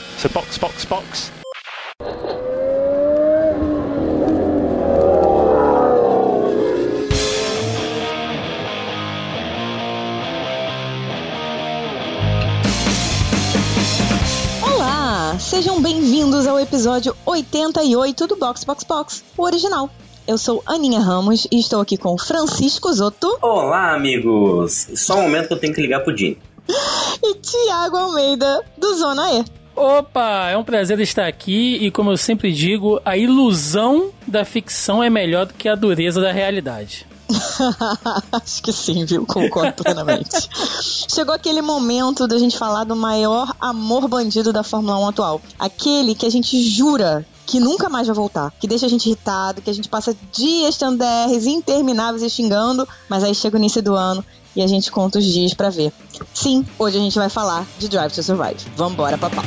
So box, box, box. Olá, sejam bem-vindos ao episódio 88 do Box Box Box, o original. Eu sou Aninha Ramos e estou aqui com Francisco Zotto Olá, amigos! Só um momento que eu tenho que ligar pro Dini. e Tiago Almeida, do Zona E. Opa, é um prazer estar aqui e como eu sempre digo, a ilusão da ficção é melhor do que a dureza da realidade. Acho que sim, viu? Concordo plenamente. Chegou aquele momento da gente falar do maior amor bandido da Fórmula 1 atual. Aquele que a gente jura que nunca mais vai voltar, que deixa a gente irritado, que a gente passa dias tendo DRs intermináveis e xingando, mas aí chega o início do ano e a gente conta os dias pra ver. Sim, hoje a gente vai falar de Drive to Survive. Vambora, papá.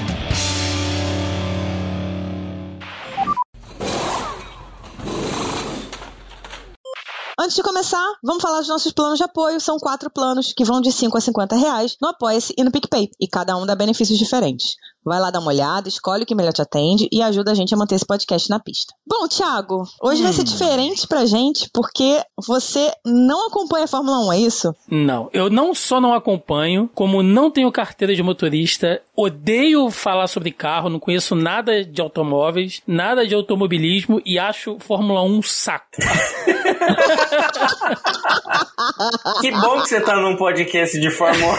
Antes de começar, vamos falar dos nossos planos de apoio. São quatro planos que vão de 5 a 50 reais no Apoia-se e no PicPay. E cada um dá benefícios diferentes. Vai lá dar uma olhada, escolhe o que melhor te atende e ajuda a gente a manter esse podcast na pista. Bom, Thiago, hoje vai ser diferente pra gente porque você não acompanha a Fórmula 1, é isso? Não, eu não só não acompanho, como não tenho carteira de motorista, odeio falar sobre carro, não conheço nada de automóveis, nada de automobilismo e acho Fórmula 1 um saco. Que bom que você tá num podcast de Fórmula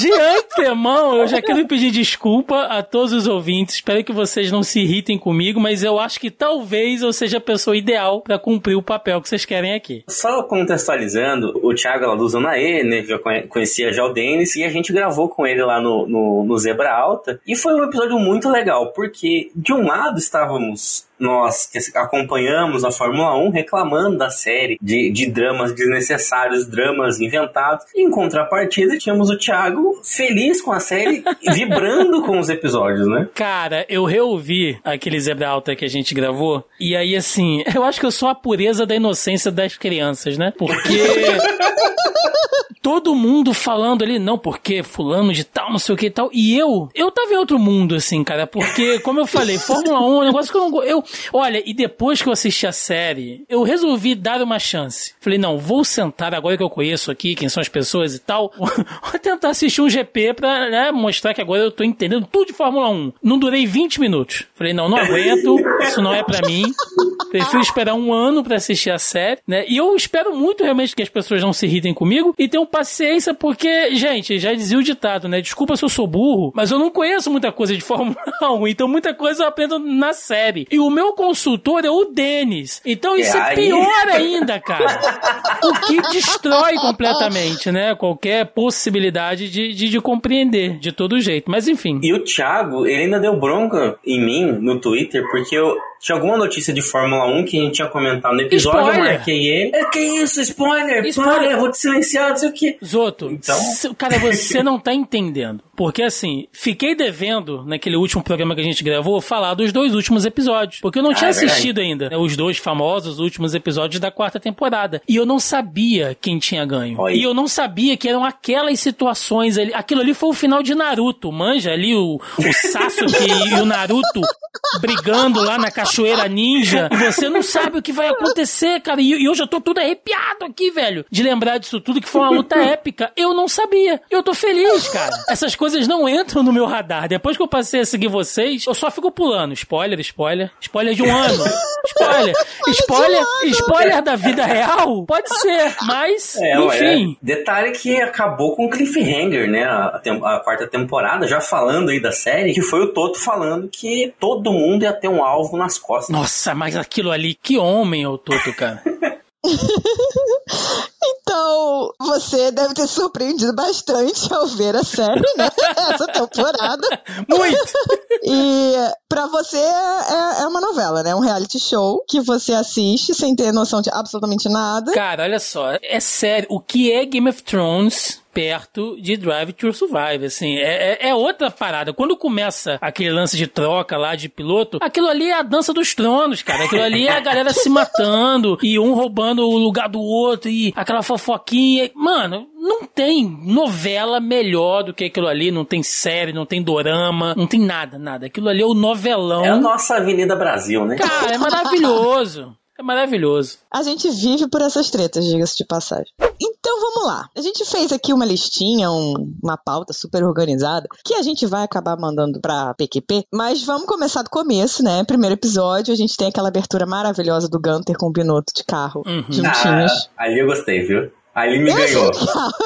De antemão, eu já quero pedir desculpa a todos os ouvintes. Espero que vocês não se irritem comigo, mas eu acho que talvez eu seja a pessoa ideal para cumprir o papel que vocês querem aqui. 1. Só contextualizando, o Thiago lá do Zona E, né, já conhe- conhecia já o Denis, e a gente gravou com ele lá no, no, no Zebra Alta, e foi um episódio muito legal, porque de um lado estávamos nós que acompanhamos a Fórmula 1 reclamando da série, de, de dramas desnecessários, dramas inventados, em contrapartida tínhamos o Thiago feliz com a série, vibrando com os episódios, né? Cara, eu reouvi aquele Zebra Alta que a gente gravou, e aí assim, eu acho que eu sou a pureza da inocência das crianças, né? Porque. Todo mundo falando ali, não, porque fulano de tal, não sei o que e tal. E eu, eu tava em outro mundo, assim, cara. Porque, como eu falei, Fórmula 1 é um negócio que eu não eu Olha, e depois que eu assisti a série, eu resolvi dar uma chance. Falei, não, vou sentar agora que eu conheço aqui, quem são as pessoas e tal. Vou tentar assistir um GP pra né, mostrar que agora eu tô entendendo tudo de Fórmula 1. Não durei 20 minutos. Falei, não, não aguento, isso não é pra mim. Prefiro esperar um ano pra assistir a série, né? E eu espero muito realmente que as pessoas não se irritem comigo e tenham paciência, porque, gente, já dizia o ditado, né? Desculpa se eu sou burro, mas eu não conheço muita coisa de Fórmula 1, então muita coisa eu aprendo na série. E o meu consultor é o Denis. Então isso É é, pior ainda, cara. O que destrói completamente, né? Qualquer possibilidade de, de, de compreender de todo jeito. Mas enfim. E o Thiago, ele ainda deu bronca em mim no Twitter, porque eu tinha alguma notícia de Fórmula 1 que a gente tinha comentado no episódio, eu Spoiler. marquei ele. É que isso, spoiler, Spoiler. para, eu vou te silenciar, não sei o que. Zoto, Então? cara, você não tá entendendo. Porque assim, fiquei devendo, naquele último programa que a gente gravou, falar dos dois últimos episódios. Porque eu não tinha é verdade. assistido ainda né, os dois famosos últimos episódios da quarta temporada. E eu não sabia quem tinha ganho. Oi. E eu não sabia que eram aquelas situações ali. Aquilo ali foi o final de Naruto. Manja ali o, o Sasuke e o Naruto brigando lá na Cachoeira Ninja. E você não sabe o que vai acontecer, cara. E, e eu já tô tudo arrepiado aqui, velho. De lembrar disso tudo, que foi uma luta épica. Eu não sabia. Eu tô feliz, cara. Essas coisas não entram no meu radar. Depois que eu passei a seguir vocês, eu só fico pulando. Spoiler, spoiler. Spoiler de um ano. Spoiler. Spoiler, spoiler da vida real? Pode ser. Mas, É, ué, enfim. Detalhe que acabou com cliffhanger, né? A, a quarta temporada, já falando aí da série, que foi o Toto falando que todo mundo ia ter um alvo nas costas. Nossa, mas aquilo ali, que homem eu Toto, cara. Então, você deve ter surpreendido bastante ao ver a série, né? Essa temporada. Muito! E pra você é, é uma novela, né? Um reality show que você assiste sem ter noção de absolutamente nada. Cara, olha só, é sério, o que é Game of Thrones perto de Drive to Survive, assim, é, é, é, outra parada. Quando começa aquele lance de troca lá de piloto, aquilo ali é a dança dos tronos, cara. Aquilo ali é a galera se matando e um roubando o lugar do outro e aquela fofoquinha. Mano, não tem novela melhor do que aquilo ali, não tem série, não tem dorama, não tem nada, nada. Aquilo ali é o novelão. É a nossa Avenida Brasil, né? Cara, é maravilhoso. É maravilhoso. A gente vive por essas tretas, diga-se de passagem. Então vamos lá. A gente fez aqui uma listinha, um, uma pauta super organizada, que a gente vai acabar mandando pra PQP, mas vamos começar do começo, né? Primeiro episódio, a gente tem aquela abertura maravilhosa do Gunter com o Binotto de carro, uhum. juntinhos. Ah, ali eu gostei, viu? Aí me ganhou.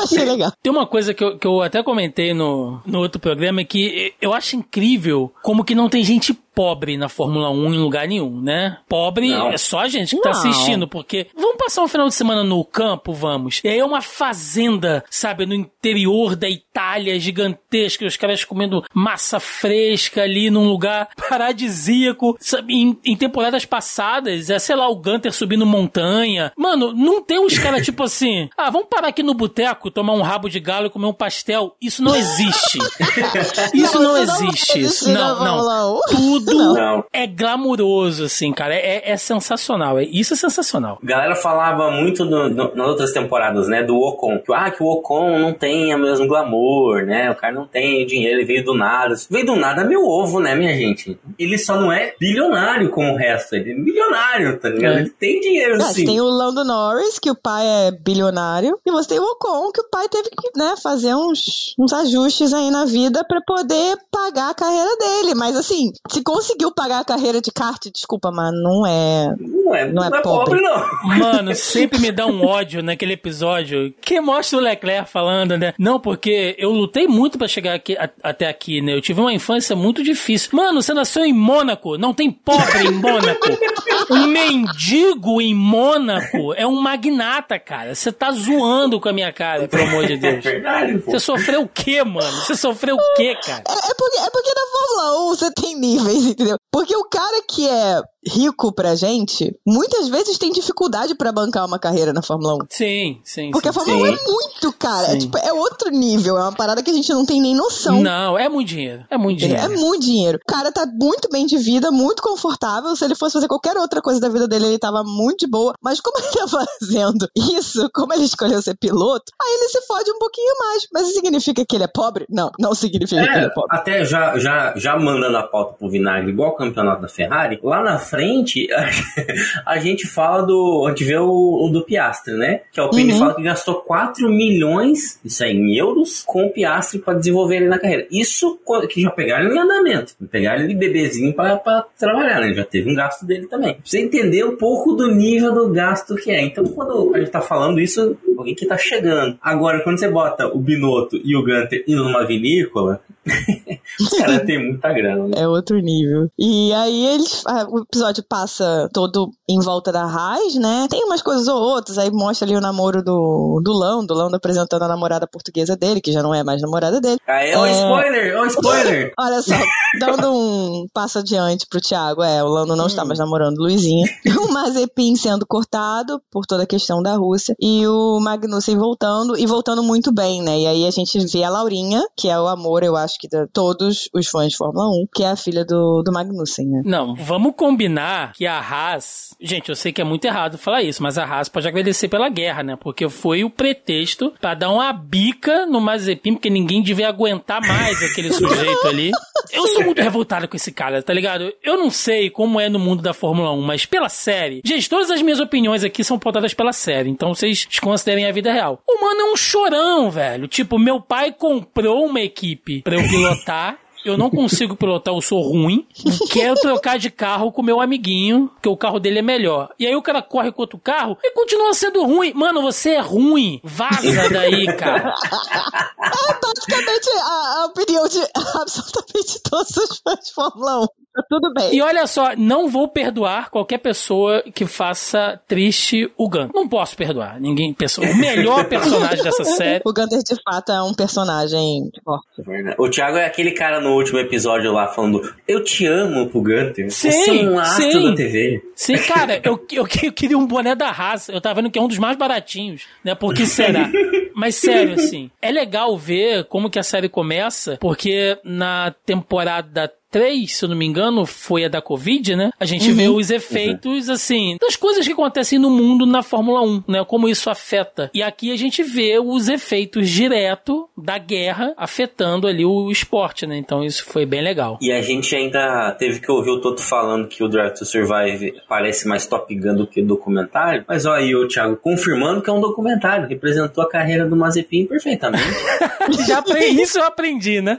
Achei legal. Tem uma coisa que eu, que eu até comentei no, no outro programa, que eu acho incrível como que não tem gente pobre na Fórmula 1 em lugar nenhum, né? Pobre não. é só a gente que tá não. assistindo, porque vamos passar um final de semana no campo, vamos. E aí é uma fazenda, sabe, no interior da Itália, gigantesca, os caras comendo massa fresca ali num lugar paradisíaco, sabe, em, em temporadas passadas, é, sei lá, o Gunter subindo montanha. Mano, não tem uns caras tipo assim, ah, vamos parar aqui no boteco, tomar um rabo de galo e comer um pastel. Isso não existe. Isso não, não existe. Não, não. Tudo tudo não. é glamuroso, assim, cara. É, é sensacional. É, isso é sensacional. A galera falava muito no, no, nas outras temporadas, né? Do Ocon. Que, ah, que o Ocon não tem o mesmo glamour, né? O cara não tem dinheiro, ele veio do nada. Veio do nada meu ovo, né, minha gente? Ele só não é bilionário como o resto. Ele é milionário, tá ligado? É. Ele tem dinheiro, é, sim. Tem o Lando Norris, que o pai é bilionário. E você tem o Ocon, que o pai teve que, né, fazer uns, uns ajustes aí na vida para poder pagar a carreira dele. Mas assim, se conseguiu pagar a carreira de kart, desculpa, mas não é. Não é, não é, não é pobre. pobre. não. Mano, sempre me dá um ódio naquele episódio que mostra o Leclerc falando, né? Não, porque eu lutei muito para chegar aqui, a, até aqui, né? Eu tive uma infância muito difícil. Mano, você nasceu em Mônaco, não tem pobre em Mônaco. Um mendigo em Mônaco é um magnata, cara. Você tá zoando com a minha cara, pelo amor de Deus. É verdade, pô. Você sofreu o quê, mano? Você sofreu o quê, cara? É, é, porque, é porque na Fórmula 1 você tem níveis entendeu? Porque o cara que é rico pra gente, muitas vezes tem dificuldade para bancar uma carreira na Fórmula 1. Sim, sim. Porque sim, a Fórmula sim. 1 é muito cara. É, tipo, é outro nível. É uma parada que a gente não tem nem noção. Não, é muito dinheiro. É muito dinheiro. É muito dinheiro. O cara tá muito bem de vida, muito confortável. Se ele fosse fazer qualquer outra coisa da vida dele, ele tava muito de boa. Mas como ele tá fazendo isso, como ele escolheu ser piloto, aí ele se fode um pouquinho mais. Mas isso significa que ele é pobre? Não, não significa é, que ele é pobre. Até já, já, já mandando a pauta pro Vinagre, igual campeonato da Ferrari, lá na frente, a gente fala do. A gente vê o, o do Piastre, né? Que é o Pini uhum. fala que gastou 4 milhões, isso aí em euros, com o Piastre para desenvolver ele na carreira. Isso que já pegaram ele em andamento, pegaram ele bebezinho para trabalhar, né? Já teve um gasto dele também. Pra você entender um pouco do nível do gasto que é. Então, quando a gente tá falando isso, alguém que tá chegando. Agora, quando você bota o Binotto e o Gunter indo numa vinícola, os caras têm muita grana, né? É outro nível. E aí eles. O episódio passa todo em volta da Raiz, né? Tem umas coisas ou outras, aí mostra ali o namoro do, do Lando, do Lando apresentando a namorada portuguesa dele, que já não é mais namorada dele. Ah, é um é... spoiler, é um spoiler! Olha só, dando um passo adiante pro Thiago, é, o Lando não hum. está mais namorando Luizinha. O Mazepin sendo cortado por toda a questão da Rússia, e o Magnussen voltando, e voltando muito bem, né? E aí a gente vê a Laurinha, que é o amor, eu acho que todos os fãs de Fórmula 1, que é a filha do, do Magnussen, né? Não, vamos combinar que a Haas. Gente, eu sei que é muito errado falar isso, mas a Haas pode agradecer pela guerra, né? Porque foi o pretexto para dar uma bica no Mazepin, porque ninguém devia aguentar mais aquele sujeito ali. Eu sou muito revoltado com esse cara, tá ligado? Eu não sei como é no mundo da Fórmula 1, mas pela série. Gente, todas as minhas opiniões aqui são pautadas pela série, então vocês considerem a vida real. O mano é um chorão, velho. Tipo, meu pai comprou uma equipe pra eu pilotar eu não consigo pilotar, eu sou ruim. Quero trocar de carro com meu amiguinho, porque o carro dele é melhor. E aí o cara corre com outro carro e continua sendo ruim. Mano, você é ruim. Vaza daí, cara. É praticamente a, a opinião de absolutamente todos os fãs de Fórmula 1. Tá tudo bem. E olha só, não vou perdoar qualquer pessoa que faça triste o Gunter. Não posso perdoar. Ninguém. O melhor personagem dessa série. O Gunter, de fato, é um personagem forte. O Thiago é aquele cara no último episódio lá falando: Eu te amo pro Gunter. Sim, Você é um astro sim. da TV. Sim, cara, eu, eu, eu, queria um boné da raça. Eu tava vendo que é um dos mais baratinhos, né? Por que será? Mas sério, assim, é legal ver como que a série começa, porque na temporada 3, se eu não me engano, foi a da Covid, né? A gente uhum. vê os efeitos, uhum. assim, das coisas que acontecem no mundo na Fórmula 1, né? Como isso afeta. E aqui a gente vê os efeitos direto da guerra afetando ali o esporte, né? Então isso foi bem legal. E a gente ainda teve que ouvir o Toto falando que o Drive to Survive parece mais Top Gun do que documentário. Mas olha aí o Thiago confirmando que é um documentário. Representou a carreira do Mazepin perfeitamente. Já aprendi, isso eu aprendi, né?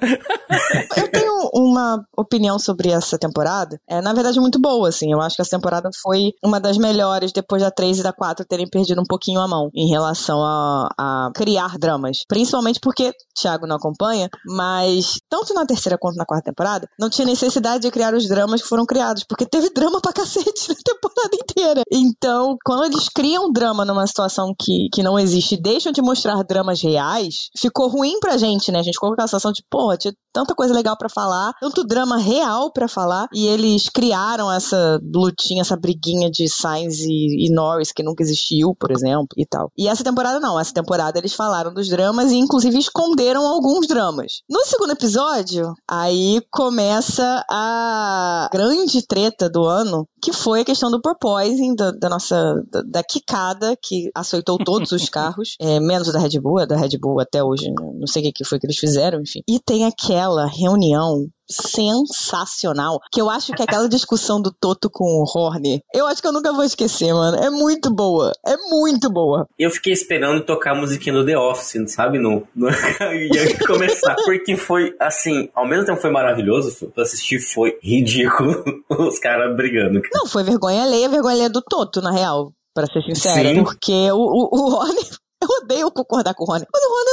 eu tenho uma opinião sobre essa temporada é, na verdade, muito boa, assim. Eu acho que essa temporada foi uma das melhores depois da 3 e da 4 terem perdido um pouquinho a mão em relação a, a criar dramas. Principalmente porque Thiago não acompanha, mas tanto na terceira quanto na quarta temporada, não tinha necessidade de criar os dramas que foram criados, porque teve drama pra cacete na temporada inteira. Então, quando eles criam drama numa situação que, que não existe e deixam de mostrar dramas reais, ficou ruim pra gente, né? A gente ficou com aquela sensação de, porra, tinha tanta coisa legal para falar, tanto drama real para falar, e eles criaram essa lutinha, essa briguinha de Sainz e, e, Norris que nunca existiu, por exemplo, e tal. E essa temporada não, essa temporada eles falaram dos dramas e inclusive esconderam alguns dramas. No segundo episódio, aí começa a grande treta do ano, que foi a questão do porpoising, da, da nossa, da, da quicada, que aceitou todos os carros, é, menos o da Red Bull, a da Red Bull até hoje, não sei o que foi que eles fizeram, enfim. E tem aquela reunião sensacional. Que eu acho que aquela discussão do Toto com o Horner, eu acho que eu nunca vou esquecer, mano. É muito boa. É muito boa. Eu fiquei esperando tocar a musiquinha do The Office, sabe? No, no... ia começar. Porque foi, assim, ao mesmo tempo foi maravilhoso, pra assistir foi ridículo os caras brigando. Não, foi vergonha alheia, vergonha alheia do Toto, na real. Pra ser sincera, Sim. porque o, o, o Horner eu odeio concordar com o Rony. Mas o Rony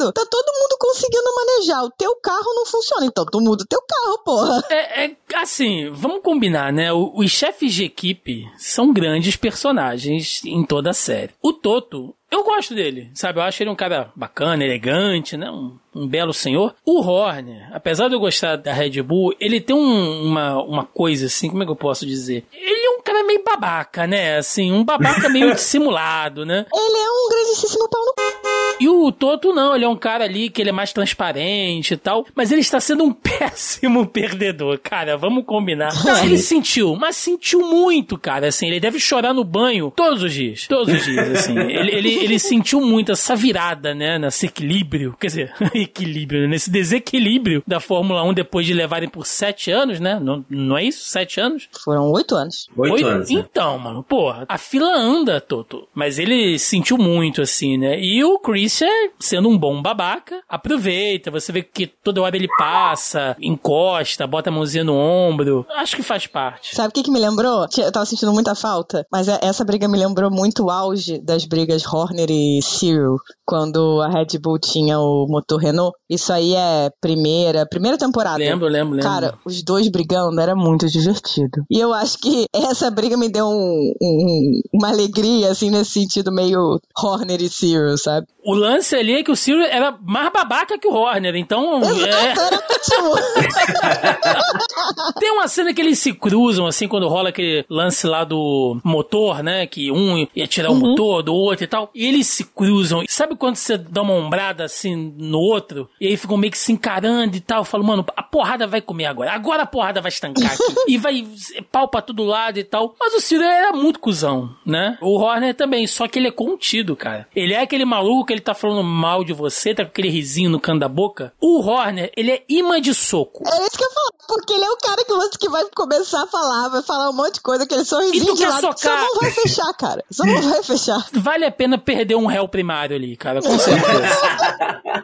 errado. Tá todo mundo conseguindo manejar. O teu carro não funciona, então tu muda o teu carro, porra. É, é assim, vamos combinar, né? os chefes de equipe são grandes personagens em toda a série. O Toto, eu gosto dele, sabe? Eu acho ele um cara bacana, elegante, né? Um, um belo senhor. O Horner, apesar de eu gostar da Red Bull, ele tem um, uma, uma coisa assim, como é que eu posso dizer? Ele é um cara meio babaca, né? Assim, um babaca meio dissimulado, né? Ele é um grandíssimo pau no e o Toto não, ele é um cara ali que ele é mais transparente e tal, mas ele está sendo um péssimo perdedor, cara, vamos combinar. Não, ele sentiu, mas sentiu muito, cara, assim, ele deve chorar no banho todos os dias, todos os dias, assim. ele, ele, ele sentiu muito essa virada, né, nesse equilíbrio, quer dizer, equilíbrio, né, nesse desequilíbrio da Fórmula 1 depois de levarem por sete anos, né, não, não é isso? Sete anos? Foram oito anos. Oito, oito anos. Né? Então, mano, porra, a fila anda, Toto, mas ele sentiu muito, assim, né, e o Chris é sendo um bom babaca, aproveita, você vê que toda hora ele passa, encosta, bota a mãozinha no ombro. Acho que faz parte. Sabe o que, que me lembrou? Eu tava sentindo muita falta, mas é, essa briga me lembrou muito o auge das brigas Horner e Cyril, quando a Red Bull tinha o motor Renault. Isso aí é primeira, primeira temporada. Lembro, lembro, lembro. Cara, os dois brigando era muito divertido. E eu acho que essa briga me deu um, um, uma alegria, assim, nesse sentido meio Horner e Cyril, sabe? O lance ali é que o Cyril era mais babaca que o Horner, então. É... Tem uma cena que eles se cruzam, assim, quando rola aquele lance lá do motor, né? Que um ia tirar uhum. o motor do outro e tal. E eles se cruzam. Sabe quando você dá uma ombrada assim no outro? E aí ficam meio que se encarando e tal. Eu falo, mano, a porrada vai comer agora. Agora a porrada vai estancar aqui. e vai pau pra todo lado e tal. Mas o Cyril era muito cuzão, né? O Horner também, só que ele é contido, cara. Ele é aquele maluco que ele tá falando mal de você, tá com aquele risinho no canto da boca. O Horner, ele é imã de soco. É isso que eu falo, porque ele é o cara que, você, que vai começar a falar, vai falar um monte de coisa, aquele sorrisinho de lado. Socar... Só não vai fechar, cara. Só não vai fechar. Vale a pena perder um réu primário ali, cara, com certeza.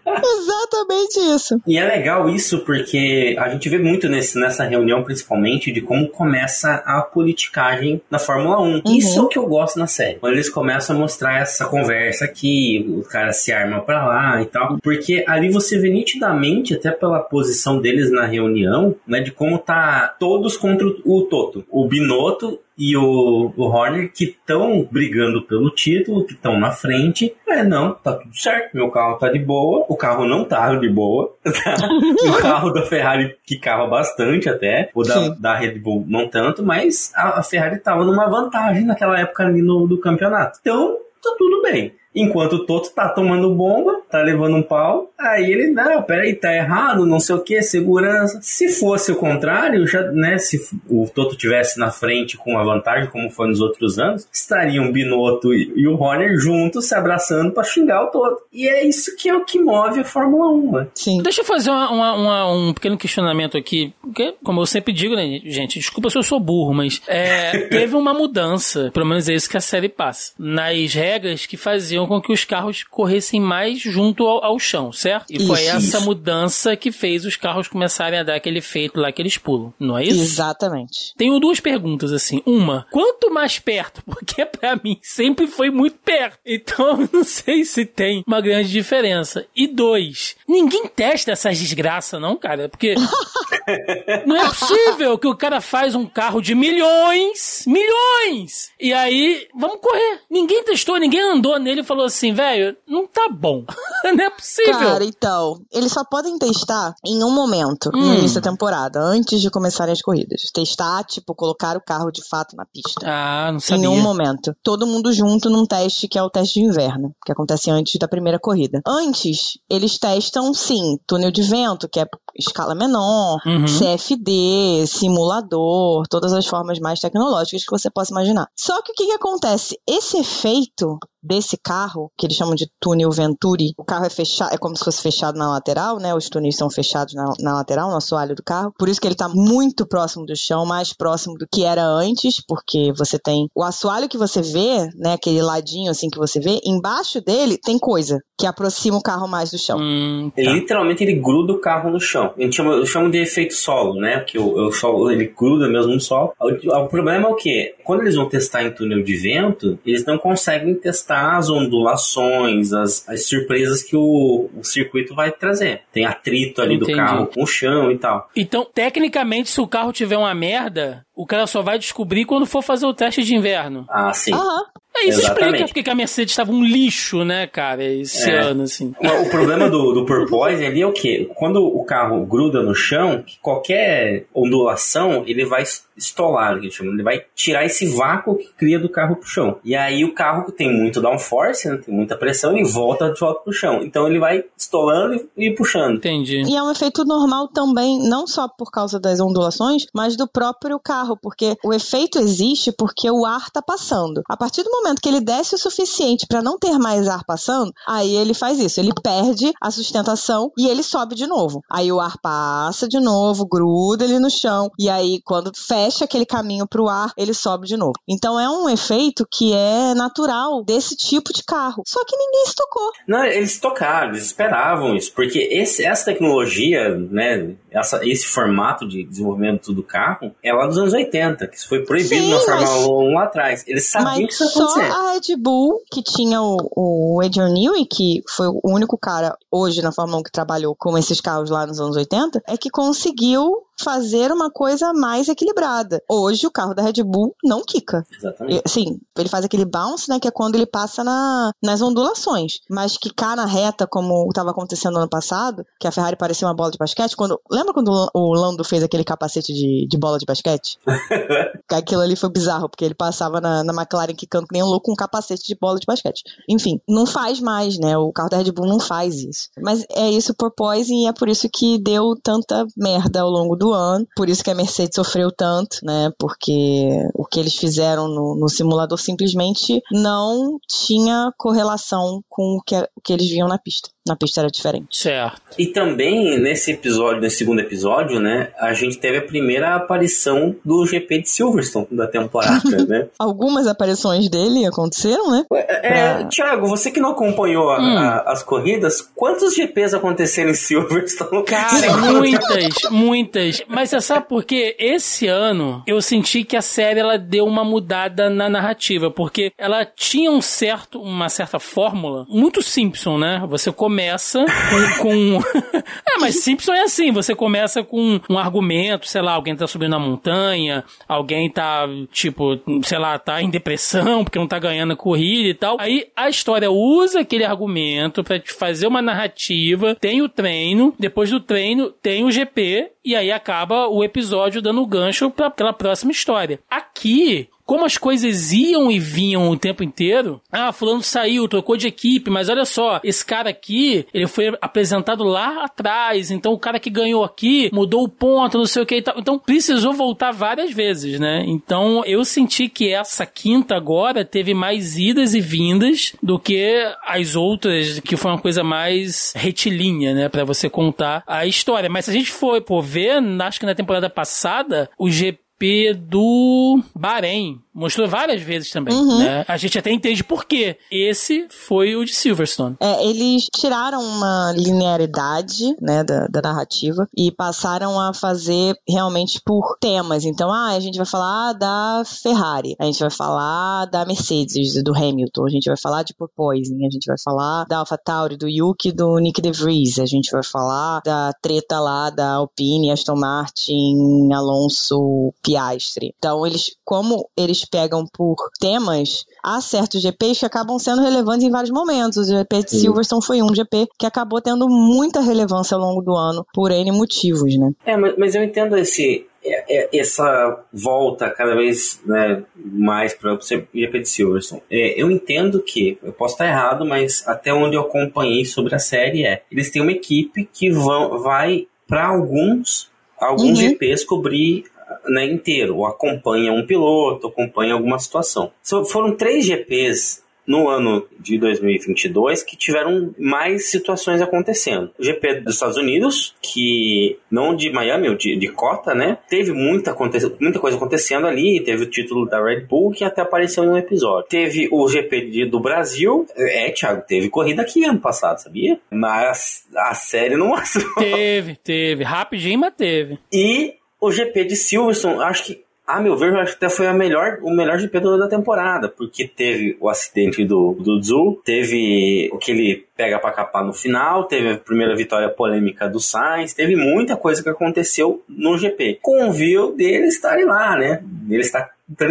Exatamente isso. E é legal isso porque a gente vê muito nesse, nessa reunião, principalmente, de como começa a politicagem na Fórmula 1. Uhum. Isso é o que eu gosto na série. Quando eles começam a mostrar essa conversa aqui, o cara se arma pra lá e tal. Porque ali você vê nitidamente, até pela posição deles na reunião, né, de como tá todos contra o Toto. O Binotto e o, o Horner que estão brigando pelo título, que estão na frente. É, não, tá tudo certo, meu carro tá de boa, o carro não tá de boa. Tá? o carro da Ferrari que cava bastante até, o da, da Red Bull não tanto, mas a, a Ferrari tava numa vantagem naquela época ali no, do campeonato. Então, tá tudo bem. Enquanto o Toto tá tomando bomba, tá levando um pau, aí ele, não, peraí, tá errado, não sei o que, segurança. Se fosse o contrário, já, né, se o Toto tivesse na frente com uma vantagem, como foi nos outros anos, estariam o Binotto e, e o Horner juntos se abraçando para xingar o Toto. E é isso que é o que move a Fórmula 1, né? Sim. Deixa eu fazer uma, uma, uma, um pequeno questionamento aqui, porque, como eu sempre digo, né, gente, desculpa se eu sou burro, mas é, teve uma mudança, pelo menos é isso que a série passa, nas regras que faziam com que os carros corressem mais junto ao, ao chão, certo? E foi essa isso. mudança que fez os carros começarem a dar aquele efeito lá que eles pulam, não é isso? Exatamente. Tenho duas perguntas assim. Uma, quanto mais perto? Porque para mim sempre foi muito perto. Então não sei se tem uma grande diferença. E dois, ninguém testa essas desgraças, não, cara? Porque não é possível que o cara faz um carro de milhões, milhões, e aí vamos correr. Ninguém testou, ninguém andou nele e falou assim, velho, não tá bom. não é possível. Cara, então, eles só podem testar em um momento hum. no início da temporada, antes de começarem as corridas. Testar, tipo, colocar o carro de fato na pista. Ah, não sabia. Em um momento. Todo mundo junto num teste que é o teste de inverno, que acontece antes da primeira corrida. Antes, eles testam, sim, túnel de vento, que é escala menor, uhum. CFD, simulador, todas as formas mais tecnológicas que você possa imaginar. Só que o que, que acontece? Esse efeito desse carro, que eles chamam de túnel Venturi, o carro é fechado, é como se fosse fechado na lateral, né? Os túneis são fechados na, na lateral, no assoalho do carro. Por isso que ele está muito próximo do chão, mais próximo do que era antes, porque você tem o assoalho que você vê, né? Aquele ladinho assim que você vê, embaixo dele tem coisa que aproxima o carro mais do chão. Hum, tá. Literalmente ele gruda o carro no chão. Gente chama, eu chamo de efeito solo, né? Porque o, o solo, ele gruda mesmo no solo. O, o problema é o quê? Quando eles vão testar em túnel de vento, eles não conseguem testar as ondulações, as, as surpresas que o, o circuito vai trazer. Tem atrito ali Entendi. do carro com o chão e tal. Então, tecnicamente, se o carro tiver uma merda, o cara só vai descobrir quando for fazer o teste de inverno. Ah, sim. Aham. É, isso Exatamente. explica porque a Mercedes estava um lixo, né, cara, esse é. ano, assim. O problema do, do porpoise ali é o quê? Quando o carro gruda no chão, qualquer ondulação, ele vai estolar, que chama. Ele vai tirar esse vácuo que cria do carro pro chão. E aí o carro tem muito downforce, né, tem muita pressão e volta de volta pro chão. Então ele vai estolando e, e puxando. Entendi. E é um efeito normal também, não só por causa das ondulações, mas do próprio carro, porque o efeito existe porque o ar tá passando. A partir do momento momento que ele desce o suficiente para não ter mais ar passando, aí ele faz isso. Ele perde a sustentação e ele sobe de novo. Aí o ar passa de novo, gruda ele no chão e aí quando fecha aquele caminho para o ar, ele sobe de novo. Então é um efeito que é natural desse tipo de carro. Só que ninguém se tocou. Não, eles tocaram, eles esperavam isso, porque esse, essa tecnologia, né, essa, esse formato de desenvolvimento do carro é lá dos anos 80, que isso foi proibido Sim, na Fórmula 1 lá atrás. Eles sabiam que isso ia acontecer a Red Bull, que tinha o, o Adrian Newey, que foi o único cara hoje na Fórmula 1 que trabalhou com esses carros lá nos anos 80, é que conseguiu fazer uma coisa mais equilibrada. Hoje o carro da Red Bull não quica. Exatamente. Sim, ele faz aquele bounce, né, que é quando ele passa na, nas ondulações. Mas quicar na reta, como estava acontecendo ano passado, que a Ferrari parecia uma bola de basquete, quando lembra quando o Lando fez aquele capacete de, de bola de basquete? Aquilo ali foi bizarro, porque ele passava na, na McLaren quicando que nem um louco com um capacete de bola de basquete. Enfim, não faz mais, né? O carro da Red Bull não faz isso. Mas é isso por Poison e é por isso que deu tanta merda ao longo do do ano. Por isso que a Mercedes sofreu tanto, né? Porque o que eles fizeram no, no simulador simplesmente não tinha correlação com o que, o que eles viam na pista na pista era diferente. Certo. E também nesse episódio, nesse segundo episódio, né, a gente teve a primeira aparição do GP de Silverstone da temporada, né? Algumas aparições dele aconteceram, né? É, é, Thiago, você que não acompanhou a, hum. a, as corridas, quantos GPs aconteceram em Silverstone? Cara, muitas, muitas. Mas você sabe por quê? Esse ano eu senti que a série ela deu uma mudada na narrativa, porque ela tinha um certo, uma certa fórmula muito Simpson, né? Você começa começa com. com... é, mas Simpson é assim: você começa com um argumento, sei lá, alguém tá subindo a montanha, alguém tá, tipo, sei lá, tá em depressão porque não tá ganhando a corrida e tal. Aí a história usa aquele argumento para te fazer uma narrativa, tem o treino, depois do treino tem o GP, e aí acaba o episódio dando gancho para aquela próxima história. Aqui, como as coisas iam e vinham o tempo inteiro. Ah, fulano saiu, trocou de equipe, mas olha só, esse cara aqui, ele foi apresentado lá atrás, então o cara que ganhou aqui mudou o ponto, não sei o que e tal. Então precisou voltar várias vezes, né? Então eu senti que essa quinta agora teve mais idas e vindas do que as outras, que foi uma coisa mais retilínea, né, para você contar a história. Mas se a gente for por ver, acho que na temporada passada, o GP do Bahrein mostrou várias vezes também, uhum. né? A gente até entende por quê. Esse foi o de Silverstone. É, eles tiraram uma linearidade, né, da, da, narrativa e passaram a fazer realmente por temas. Então, ah, a gente vai falar da Ferrari, a gente vai falar da Mercedes, do Hamilton, a gente vai falar de Porpoising, a gente vai falar da AlphaTauri, do Yuki, do Nick DeVries, a gente vai falar da treta lá da Alpine, Aston Martin, Alonso, Piastri. Então, eles, como eles pegam por temas, há certos GPs que acabam sendo relevantes em vários momentos. O GP de Sim. Silverstone foi um GP que acabou tendo muita relevância ao longo do ano, por N motivos, né? É, mas eu entendo esse, é, é, essa volta cada vez né, mais para o GP de Silverstone. É, eu entendo que, eu posso estar errado, mas até onde eu acompanhei sobre a série é, eles têm uma equipe que vão, vai para alguns alguns uhum. GPs cobrir né, inteiro, ou acompanha um piloto, acompanha alguma situação. Foram três GPs no ano de 2022 que tiveram mais situações acontecendo. O GP dos Estados Unidos, que não de Miami, de, de Cota, né? Teve muita, muita coisa acontecendo ali. Teve o título da Red Bull que até apareceu em um episódio. Teve o GP de, do Brasil. É, Thiago, teve corrida aqui ano passado, sabia? Mas a série não mostrou. Teve, teve. Rapidinho, mas teve. E o GP de Silverstone, acho que, a meu ver, acho que até foi a melhor, o melhor GP da temporada, porque teve o acidente do, do Zul, teve aquele pega para capar no final, teve a primeira vitória polêmica do Sainz, teve muita coisa que aconteceu no GP. Conviu dele estarem lá, né? Ele está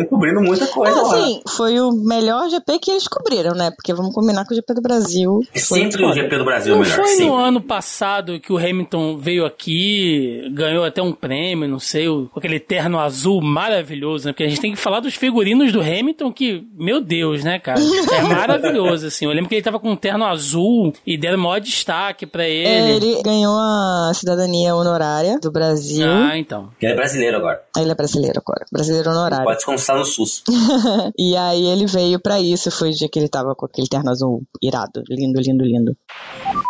cobrindo muita coisa Mas, assim, foi o melhor GP que eles cobriram, né? Porque vamos combinar com o GP do Brasil. Sempre o GP do Brasil é o melhor. Foi sempre. no ano passado que o Hamilton veio aqui, ganhou até um prêmio, não sei, com aquele terno azul maravilhoso, né? Porque a gente tem que falar dos figurinos do Hamilton que, meu Deus, né, cara? É maravilhoso, assim. Eu lembro que ele tava com um terno azul e deram maior destaque para ele. É, ele ganhou a cidadania honorária do Brasil. Ah, então. Ele é brasileiro agora. Ele é brasileiro agora. Brasileiro honorário. Pode descansar no SUS. e aí ele veio para isso, foi o dia que ele tava com aquele terno azul irado, lindo, lindo, lindo.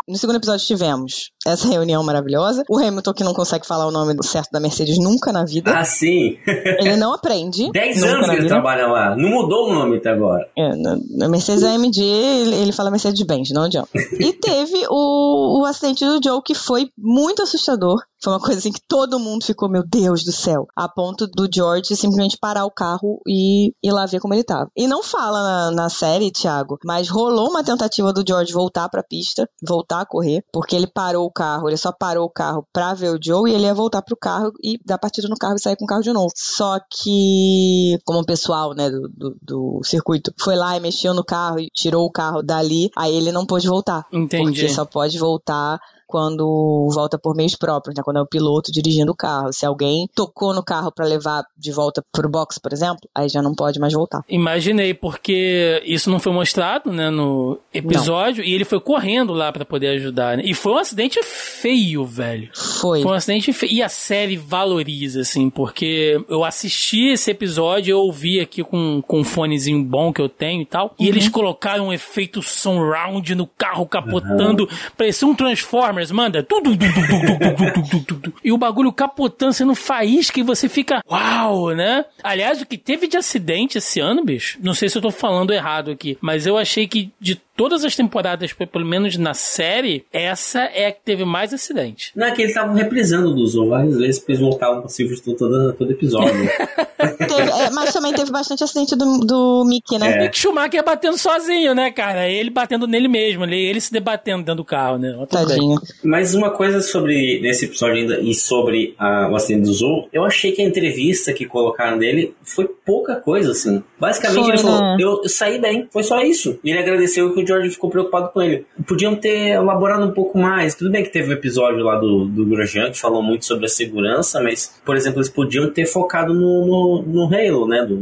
No segundo episódio tivemos essa reunião maravilhosa. O Hamilton que não consegue falar o nome certo da Mercedes nunca na vida. Ah, sim. ele não aprende. Dez anos que ele trabalha lá. Não mudou o nome até agora. É, na, na Mercedes AMG, ele, ele fala Mercedes-Benz, não adianta. e teve o, o acidente do Joe, que foi muito assustador. Foi uma coisa assim que todo mundo ficou, meu Deus do céu. A ponto do George simplesmente parar o carro e ir lá ver como ele tava. E não fala na, na série, Thiago, mas rolou uma tentativa do George voltar pra pista, voltar a correr, porque ele parou o carro, ele só parou o carro pra ver o Joe e ele ia voltar pro carro e dar partida no carro e sair com o carro de novo. Só que, como o pessoal, né, do, do, do circuito foi lá e mexeu no carro e tirou o carro dali, aí ele não pôde voltar. Entendi. Porque só pode voltar quando volta por meios próprios, né? Quando é o piloto dirigindo o carro. Se alguém tocou no carro para levar de volta pro box, por exemplo, aí já não pode mais voltar. Imaginei, porque isso não foi mostrado, né, no episódio, não. e ele foi correndo lá para poder ajudar, né? E foi um acidente feio, velho. Foi. Foi um acidente feio. E a série valoriza, assim, porque eu assisti esse episódio, eu ouvi aqui com, com um fonezinho bom que eu tenho e tal, uhum. e eles colocaram um efeito surround no carro capotando, uhum. parecia um Transformer Transformers, manda. e o bagulho capotando, sendo faísca e você fica, uau, né? Aliás, o que teve de acidente esse ano, bicho, não sei se eu tô falando errado aqui, mas eu achei que de todas as temporadas, pelo menos na série, essa é a que teve mais acidente. Não, é que eles estavam reprisando do Zou várias vezes, porque eles voltavam pra Silverstone todo, todo episódio. teve, é, mas também teve bastante acidente do, do Mickey, né? É. O Mick Schumacher batendo sozinho, né, cara? Ele batendo nele mesmo, ele, ele se debatendo dentro do carro, né? Tadinho. Mas uma coisa sobre nesse episódio ainda e sobre a, o acidente do Zou, eu achei que a entrevista que colocaram dele foi pouca coisa, assim. Basicamente foi, ele falou, né? eu, eu, saí bem, foi só isso. E ele agradeceu que o George ficou preocupado com ele. Podiam ter elaborado um pouco mais. Tudo bem que teve o um episódio lá do, do Grosjean que falou muito sobre a segurança, mas, por exemplo, eles podiam ter focado no, no, no Halo, né? Do,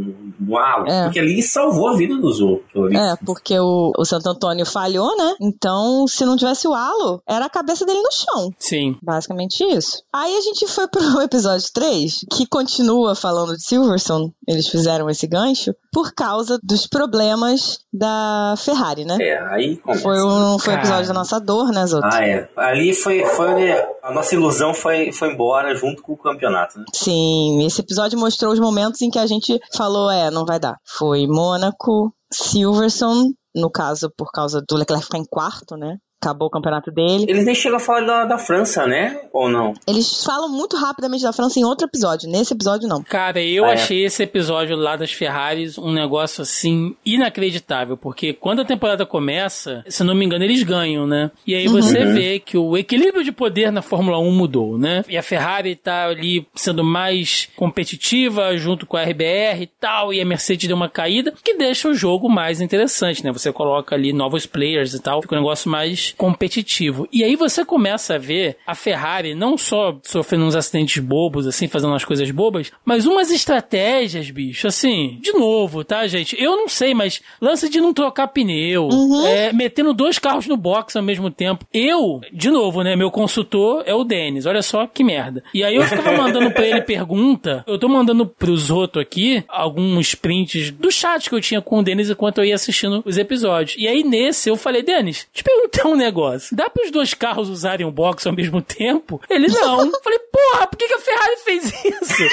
halo. É. Porque ali salvou a vida dos outros. É, porque o, o Santo Antônio falhou, né? Então, se não tivesse o halo, era a cabeça dele no chão. Sim. Basicamente isso. Aí a gente foi pro episódio 3, que continua falando de Silverson. Eles fizeram esse gancho por causa dos problemas da Ferrari, né? É, aí começa. Foi um, foi um episódio da nossa dor, né, Zoto? Ah, é. Ali foi, foi onde a nossa ilusão foi, foi embora junto com o campeonato, né? Sim, esse episódio mostrou os momentos em que a gente falou, é, não vai dar. Foi Mônaco, Silverson, no caso, por causa do Leclerc ficar em quarto, né? Acabou o campeonato dele. Eles nem chegam a falar da, da França, né? Ou não? Eles falam muito rapidamente da França em outro episódio. Nesse episódio, não. Cara, eu Ah, é. achei esse episódio lá das Ferraris um negócio assim inacreditável, porque quando a temporada começa, se não me engano, eles ganham, né? E aí você Uhum. vê que o equilíbrio de poder na Fórmula 1 mudou, né? E a Ferrari tá ali sendo mais competitiva junto com a RBR e tal, e a Mercedes deu uma caída, que deixa o jogo mais interessante, né? Você coloca ali novos players e tal, fica um negócio mais competitivo. E aí você começa a ver a Ferrari não só sofrendo uns acidentes bobos, assim, fazendo umas coisas bobas, mas umas estratégias, bicho, assim, de novo, tá, gente? Eu não sei, mas lance de não trocar pneu, é, metendo dois carros no box ao mesmo tempo. Eu, de novo, né, meu consultor é o Denis, olha só que merda. E aí eu ficava mandando pra ele pergunta, eu tô mandando pro Zoto aqui alguns prints do chat que eu tinha com o Denis enquanto eu ia assistindo os episódios. E aí nesse eu falei, Denis, te perguntar um negócio, dá pros dois carros usarem o box ao mesmo tempo? Ele, não. Falei, porra, por que, que a Ferrari fez isso?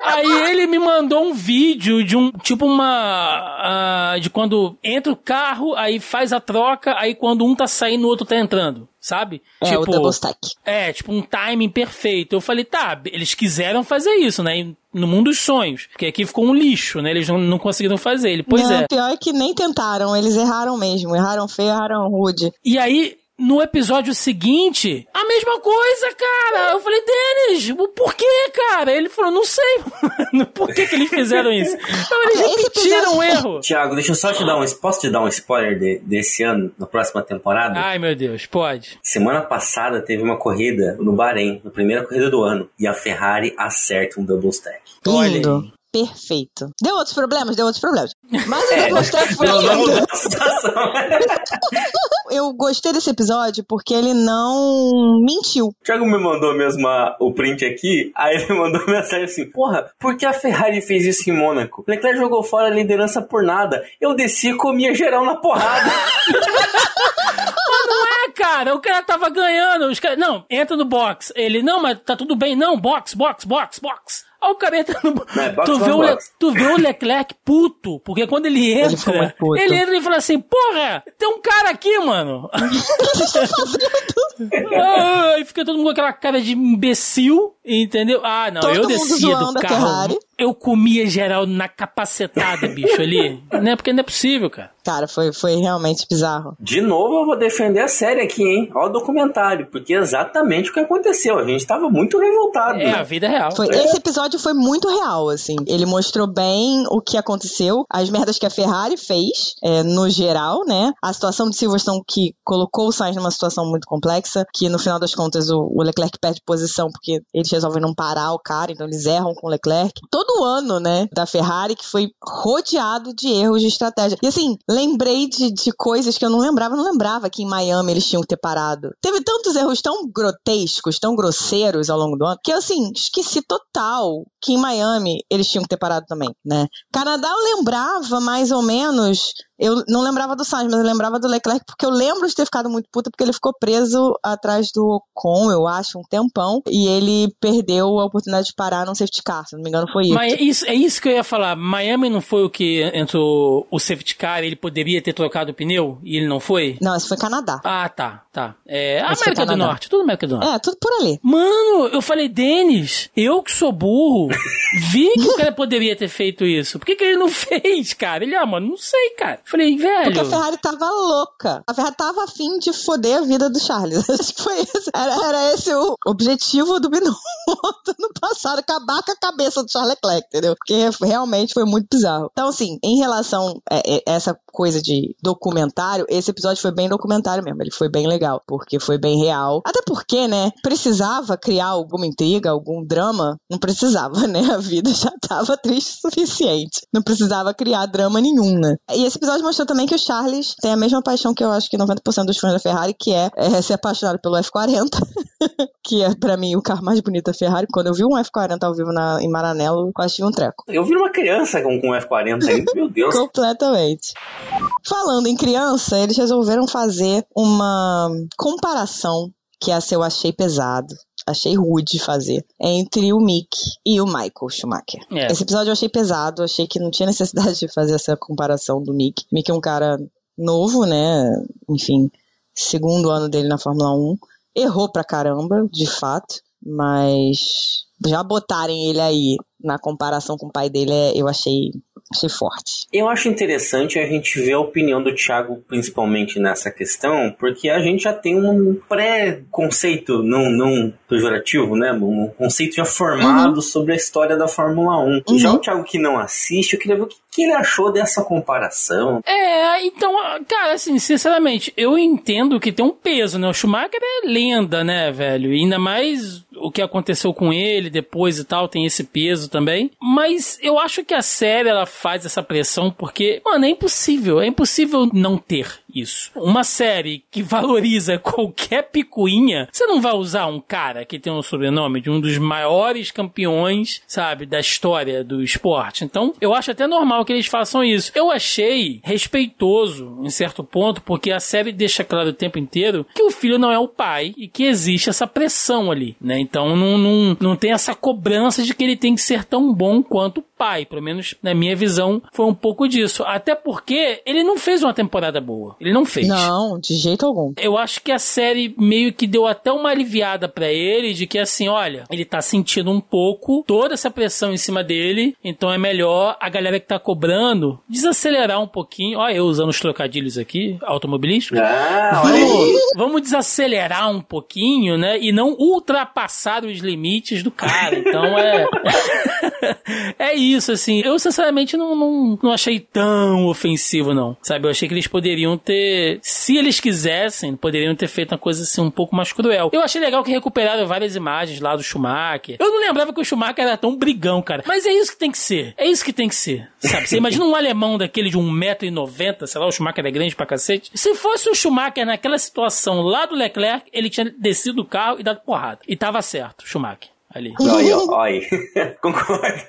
Aí ele me mandou um vídeo de um, tipo uma, ah, de quando entra o carro, aí faz a troca, aí quando um tá saindo, o outro tá entrando. Sabe? É, o double stack. É, tipo um timing perfeito. Eu falei, tá, eles quiseram fazer isso, né? No mundo dos sonhos. Porque aqui ficou um lixo, né? Eles não, não conseguiram fazer. Ele, pois não, é. pior é que nem tentaram, eles erraram mesmo. Erraram feio, erraram rude. E aí, no episódio seguinte, a mesma coisa, cara. Eu falei, Denis, o porquê, cara? Ele falou, não sei, mano. Por que, que eles fizeram isso? Então, eles repetiram o episódio- erro. Tiago, deixa eu só te dar um. Posso te dar um spoiler de- desse ano, na próxima temporada? Ai, meu Deus, pode. Semana passada teve uma corrida no Bahrein, na primeira corrida do ano, e a Ferrari acerta um double stack. Olha. Perfeito. Deu outros problemas? Deu outros problemas. Mas o double stack foi não, não situação. Eu gostei desse episódio porque ele não mentiu. O Thiago me mandou mesmo a- o print aqui, aí ele mandou mensagem assim: Porra, por que a Ferrari fez isso em Mônaco? Leclerc jogou fora a liderança por nada. Eu desci e comia geral na porrada. É, cara, o cara tava ganhando. Os cara... Não, entra no box. Ele, não, mas tá tudo bem. Não, box, box, box, box. Aí o cara entra no é box, tu, box, vê o Le- tu vê o Leclerc puto. Porque quando ele entra, Ele ele entra e fala assim: Porra, tem um cara aqui, mano. Ah, Aí fica todo mundo com aquela cara de imbecil, entendeu? Ah, não, Todo eu descia do carro. Ferrari. Eu comia geral na capacetada, bicho, ali. Não é porque não é possível, cara. Cara, foi, foi realmente bizarro. De novo, eu vou defender a série aqui, hein? Olha o documentário, porque é exatamente o que aconteceu. A gente tava muito revoltado. É né? a vida real. Foi, Esse episódio foi muito real, assim. Ele mostrou bem o que aconteceu, as merdas que a Ferrari fez, é, no geral, né? A situação de Silverstone que colocou o Sainz numa situação muito complexa, que no final das contas o, o Leclerc perde posição porque eles resolvem não parar o cara, então eles erram com o Leclerc. Todo o ano, né, da Ferrari que foi rodeado de erros de estratégia. E assim, lembrei de, de coisas que eu não lembrava, não lembrava que em Miami eles tinham que ter parado. Teve tantos erros tão grotescos, tão grosseiros ao longo do ano, que eu, assim, esqueci total que em Miami eles tinham que ter parado também, né? Canadá eu lembrava mais ou menos, eu não lembrava do Sainz, mas eu lembrava do Leclerc, porque eu lembro de ter ficado muito puta, porque ele ficou preso atrás do Ocon, eu acho, um tempão, e ele perdeu a oportunidade de parar num safety car, se não me engano foi isso. Mas é isso, é isso que eu ia falar. Miami não foi o que entrou o safety car, ele poderia ter trocado o pneu e ele não foi? Não, esse foi Canadá. Ah, tá, tá. É, América do. Norte, tudo América do Norte. É, tudo por ali. Mano, eu falei, Denis, eu que sou burro, vi que o cara poderia ter feito isso. Por que, que ele não fez, cara? Ele, ah, mano, não sei, cara. Falei, velho. Porque a Ferrari tava louca. A Ferrari tava afim de foder a vida do Charles. Foi. Era, era esse o objetivo do Binotto no passado, acabar com a cabeça do Charles Leclerc, entendeu? Porque realmente foi muito bizarro. Então, assim, em relação a essa coisa de documentário, esse episódio foi bem documentário mesmo. Ele foi bem legal, porque foi bem real. Até porque, né, precisava criar alguma intriga, algum drama. Não precisava, né? A vida já tava triste o suficiente. Não precisava criar drama nenhum, né? E esse episódio mostrou também que o Charles tem a mesma paixão que eu acho que 90% dos fãs da Ferrari, que é, é ser apaixonado pelo F40, que é para mim o carro mais bonito da Ferrari. Quando eu vi um F40 ao vivo na, em Maranello, eu quase tive um treco. Eu vi uma criança com, com um F40, meu Deus. Completamente. Falando em criança, eles resolveram fazer uma comparação que essa eu achei pesado. Achei rude fazer. Entre o Mick e o Michael Schumacher. É. Esse episódio eu achei pesado, achei que não tinha necessidade de fazer essa comparação do Mick. Mick é um cara novo, né? Enfim, segundo ano dele na Fórmula 1. Errou pra caramba, de fato, mas já botarem ele aí na comparação com o pai dele, é, eu achei ser forte. Eu acho interessante a gente ver a opinião do Thiago, principalmente nessa questão, porque a gente já tem um pré-conceito, não, não pejorativo, né? Um conceito já formado uhum. sobre a história da Fórmula 1. Uhum. Já o Thiago que não assiste, eu queria ver o que, que ele achou dessa comparação. É, então, cara, assim, sinceramente, eu entendo que tem um peso, né? O Schumacher é lenda, né, velho? E ainda mais o que aconteceu com ele depois e tal, tem esse peso também. Mas eu acho que a série, ela faz essa pressão porque, mano, é impossível, é impossível não ter isso. Uma série que valoriza qualquer picuinha, você não vai usar um cara que tem um sobrenome de um dos maiores campeões, sabe, da história do esporte. Então, eu acho até normal que eles façam isso. Eu achei respeitoso em certo ponto, porque a série deixa claro o tempo inteiro que o filho não é o pai e que existe essa pressão ali, né? Então, não, não, não tem essa cobrança de que ele tem que ser tão bom quanto o pai. Pelo menos na minha visão, foi um pouco disso. Até porque ele não fez uma temporada boa. Ele não fez. Não, de jeito algum. Eu acho que a série meio que deu até uma aliviada para ele de que assim, olha, ele tá sentindo um pouco toda essa pressão em cima dele, então é melhor a galera que tá cobrando desacelerar um pouquinho. Olha, eu usando os trocadilhos aqui, automobilísticos. Ah, vamos, vamos desacelerar um pouquinho, né? E não ultrapassar os limites do cara. Então é. é isso, assim. Eu, sinceramente, não, não, não achei tão ofensivo, não. Sabe? Eu achei que eles poderiam ter, se eles quisessem, poderiam ter feito uma coisa assim um pouco mais cruel. Eu achei legal que recuperaram várias imagens lá do Schumacher. Eu não lembrava que o Schumacher era tão brigão, cara. Mas é isso que tem que ser. É isso que tem que ser. Sabe? Você imagina um alemão daquele de 1,90m, sei lá, o Schumacher é grande pra cacete. Se fosse o Schumacher naquela situação lá do Leclerc, ele tinha descido do carro e dado porrada. E tava certo, Schumacher ali. Aí, ó, aí. Concordo.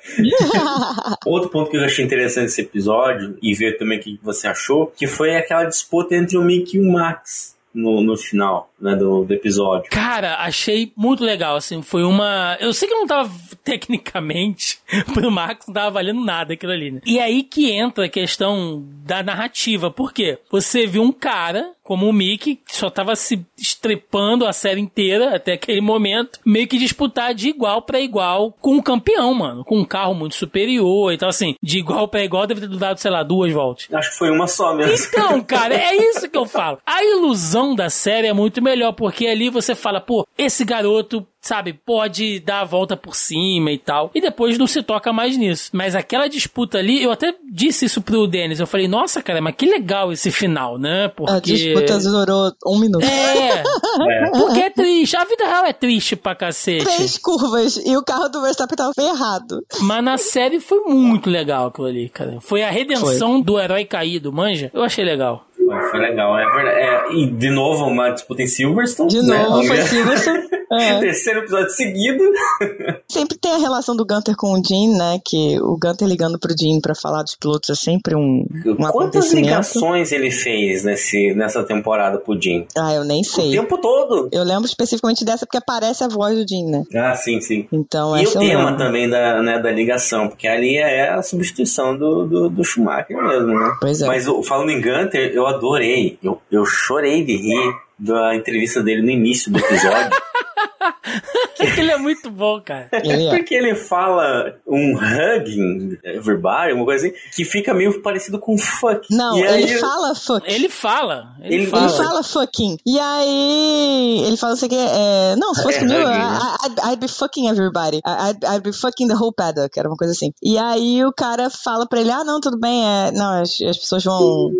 Outro ponto que eu achei interessante nesse episódio, e ver também o que você achou, que foi aquela disputa entre o Mickey e o Max no, no final né, do, do, episódio. Cara, achei muito legal, assim, foi uma... Eu sei que não tava, tecnicamente, pro Max não tava valendo nada aquilo ali, né? E aí que entra a questão da narrativa, por quê? Você viu um cara como o Mickey, que só tava se estrepando a série inteira até aquele momento, meio que disputar de igual para igual com o campeão, mano, com um carro muito superior, então assim, de igual para igual deve ter dado, sei lá, duas voltas. Acho que foi uma só mesmo. Então, cara, é isso que eu falo. A ilusão da série é muito melhor, porque ali você fala, pô, esse garoto sabe, pode dar a volta por cima e tal. E depois não se toca mais nisso. Mas aquela disputa ali, eu até disse isso pro Denis. Eu falei, nossa, cara, mas que legal esse final, né? Porque. A disputa durou um minuto. É. é. Porque é triste. A vida real é triste pra cacete. Três curvas e o carro do Verstappen tava ferrado. Mas na série foi muito legal aquilo ali, cara. Foi a redenção foi. do herói caído, manja? Eu achei legal. Foi legal, é verdade. É, e de novo, uma disputa em Silverstone. De né? novo, foi Silverstone. É. Terceiro episódio seguido. Sempre tem a relação do Gunter com o Jean, né? Que o Gunter ligando pro Jean pra falar dos pilotos é sempre um, um Quantas ligações ele fez nesse, nessa temporada pro Jean? Ah, eu nem sei. O tempo todo. Eu lembro especificamente dessa porque aparece a voz do Jean, né? Ah, sim, sim. Então, e o tema também da, né, da ligação, porque ali é a substituição do, do, do Schumacher mesmo, né? Pois é. Mas falando em Gunter, eu adorei. Eu, eu chorei de rir da entrevista dele no início do episódio. ele é muito bom, cara. Ele é. Porque ele fala um hugging everybody, uma coisa assim, que fica meio parecido com fuck. Não, e ele fala fuck. Ele fala. Ele, ele, fala. ele fala fucking. E aí, ele fala assim que é. Não, se fosse é, comigo, I'd, I'd, be fucking everybody. I'd, I'd be fucking the whole paddock. Era uma coisa assim. E aí o cara fala pra ele: ah, não, tudo bem, é. Não, as, as pessoas vão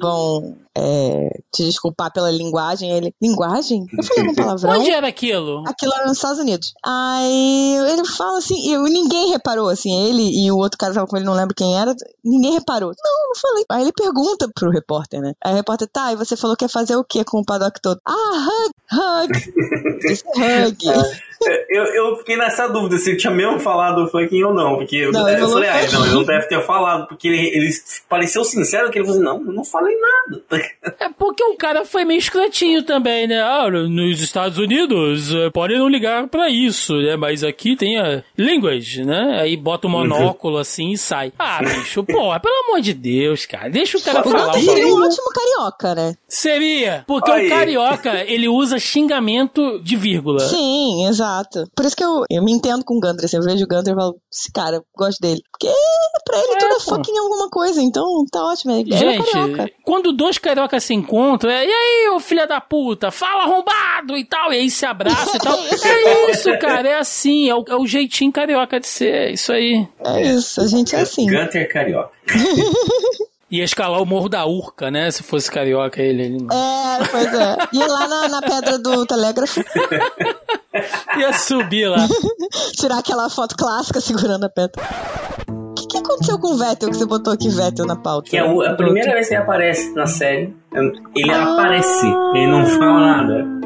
vão é, te desculpar pela linguagem. Ele, linguagem? Eu falei algum palavrão? Onde era aquilo? Aquilo era nos Estados Unidos. Aí ele fala assim, e ninguém reparou, assim, ele e o outro cara tava com ele, não lembro quem era, ninguém reparou. Não, não falei. Aí ele pergunta pro repórter, né? Aí o repórter, tá, e você falou que ia fazer o que com o paddock todo? Ah, hug, hug. Disse hug. Eu, eu fiquei nessa dúvida se ele tinha mesmo falado fucking ou não. Porque não, eu, eu falei, ah, não, ele não deve ter falado, porque ele, ele pareceu sincero que ele falou assim, não, eu não falei nada. É porque o cara foi meio escrotinho também, né? Ah, nos Estados Unidos eh, podem não ligar pra isso, né? Mas aqui tem a language, né? Aí bota o um monóculo assim e sai. Ah, bicho, pô, pelo amor de Deus, cara. Deixa o cara falar. Seria um ótimo carioca, né? Seria. Porque Aí. o carioca, ele usa xingamento de vírgula. Sim, exato. Por isso que eu, eu me entendo com o Gunter. Assim, eu vejo o Gunter e falo, esse cara, gosto dele. Porque pra ele é, tudo é fucking alguma coisa, então tá ótimo. Ele é Gente, é quando dois cariocas se encontram, é, e aí, ô filha da puta, fala arrombado e tal, e aí se abraça e tal. é isso, cara, é assim, é o, é o jeitinho carioca de ser, é isso aí. É isso, a gente é assim. Gunter carioca. Ia escalar o Morro da Urca, né? Se fosse carioca ele. ele não. É, pois é. Ia lá na, na pedra do telégrafo. Ia subir lá. Tirar aquela foto clássica segurando a pedra. O que, que, aconteceu com o Vettel que você botou aqui Vettel na pauta? Que é a primeira vez que ele aparece na série. Ele ah. aparece, ele não fala nada.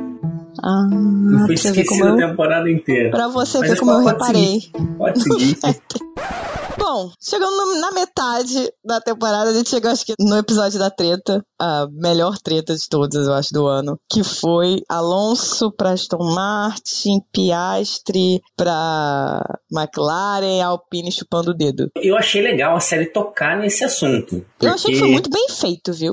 Ah, eu fui esquecido a temporada inteira. Pra você Mas ver como eu reparei. Seguir. Pode seguir. Bom, chegando na metade da temporada, a gente chegou, acho que, no episódio da treta, a melhor treta de todas, eu acho, do ano, que foi Alonso pra Aston Martin, Piastri pra McLaren, Alpine chupando o dedo. Eu achei legal a série tocar nesse assunto. Porque... Eu achei que foi muito bem feito, viu?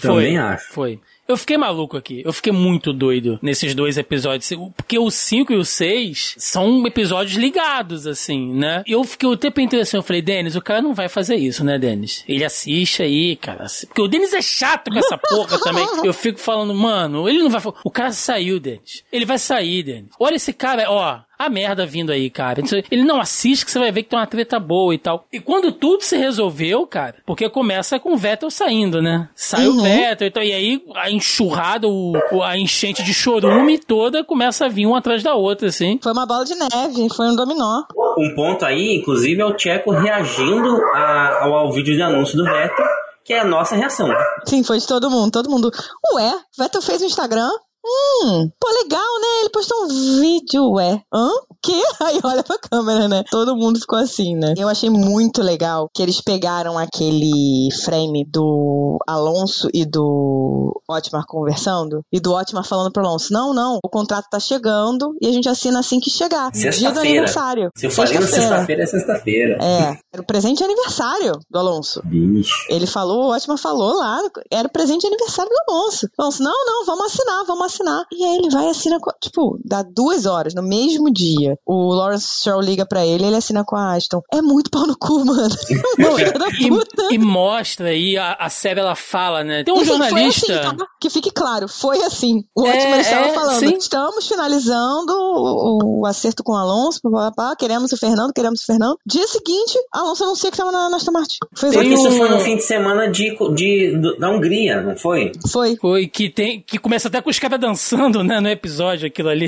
Também foi, acho. Foi. Eu fiquei maluco aqui. Eu fiquei muito doido nesses dois episódios. Porque o 5 e o 6 são episódios ligados, assim, né? Eu fiquei o tempo inteiro assim, eu falei, Denis, o cara não vai fazer isso, né, Denis? Ele assiste aí, cara. Porque o Denis é chato com essa porra também. Eu fico falando, mano, ele não vai. O cara saiu, Denis. Ele vai sair, Denis. Olha esse cara, ó a merda vindo aí, cara. Ele não assiste que você vai ver que tem uma treta boa e tal. E quando tudo se resolveu, cara, porque começa com o Vettel saindo, né? Sai uhum. o Vettel e tal. E aí a enxurrada, o, a enchente de chorume toda começa a vir uma atrás da outra, assim. Foi uma bola de neve, foi um dominó. Um ponto aí, inclusive, é o Tcheco reagindo a, ao, ao vídeo de anúncio do Vettel que é a nossa reação. Sim, foi de todo mundo, todo mundo. Ué, Vettel fez o Instagram, Hum, pô, legal, né? Ele postou um vídeo, ué. Hã? Que? Aí olha pra câmera, né? Todo mundo ficou assim, né? Eu achei muito legal que eles pegaram aquele frame do Alonso e do Otmar conversando e do Otmar falando pro Alonso: não, não, o contrato tá chegando e a gente assina assim que chegar. Dia do aniversário. Se eu falei na sexta-feira, é sexta-feira. É, era o presente de aniversário do Alonso. Bicho. Ele falou, o Otmar falou lá, era o presente de aniversário do Alonso. Alonso, não, não, vamos assinar, vamos assinar. E aí ele vai e assina, com, tipo, dá duas horas, no mesmo dia. O Lawrence Stroll liga pra ele ele assina com a Aston. É muito pau no cu, mano. Não, e, e, mostra aí, a, a série ela fala, né? Tem um jornalista. Assim, tá? Que fique claro, foi assim. O é, Otmar estava é, falando. Sim. Estamos finalizando o, o, acerto com o Alonso, pá, pá, queremos o Fernando, queremos o Fernando. Dia seguinte, Alonso anuncia que estava na, na Aston Martin. Foi Isso foi no fim de semana de, de, de, da Hungria, não foi? Foi. Foi, que, tem, que começa até com os caras dançando, né, no episódio, aquilo ali.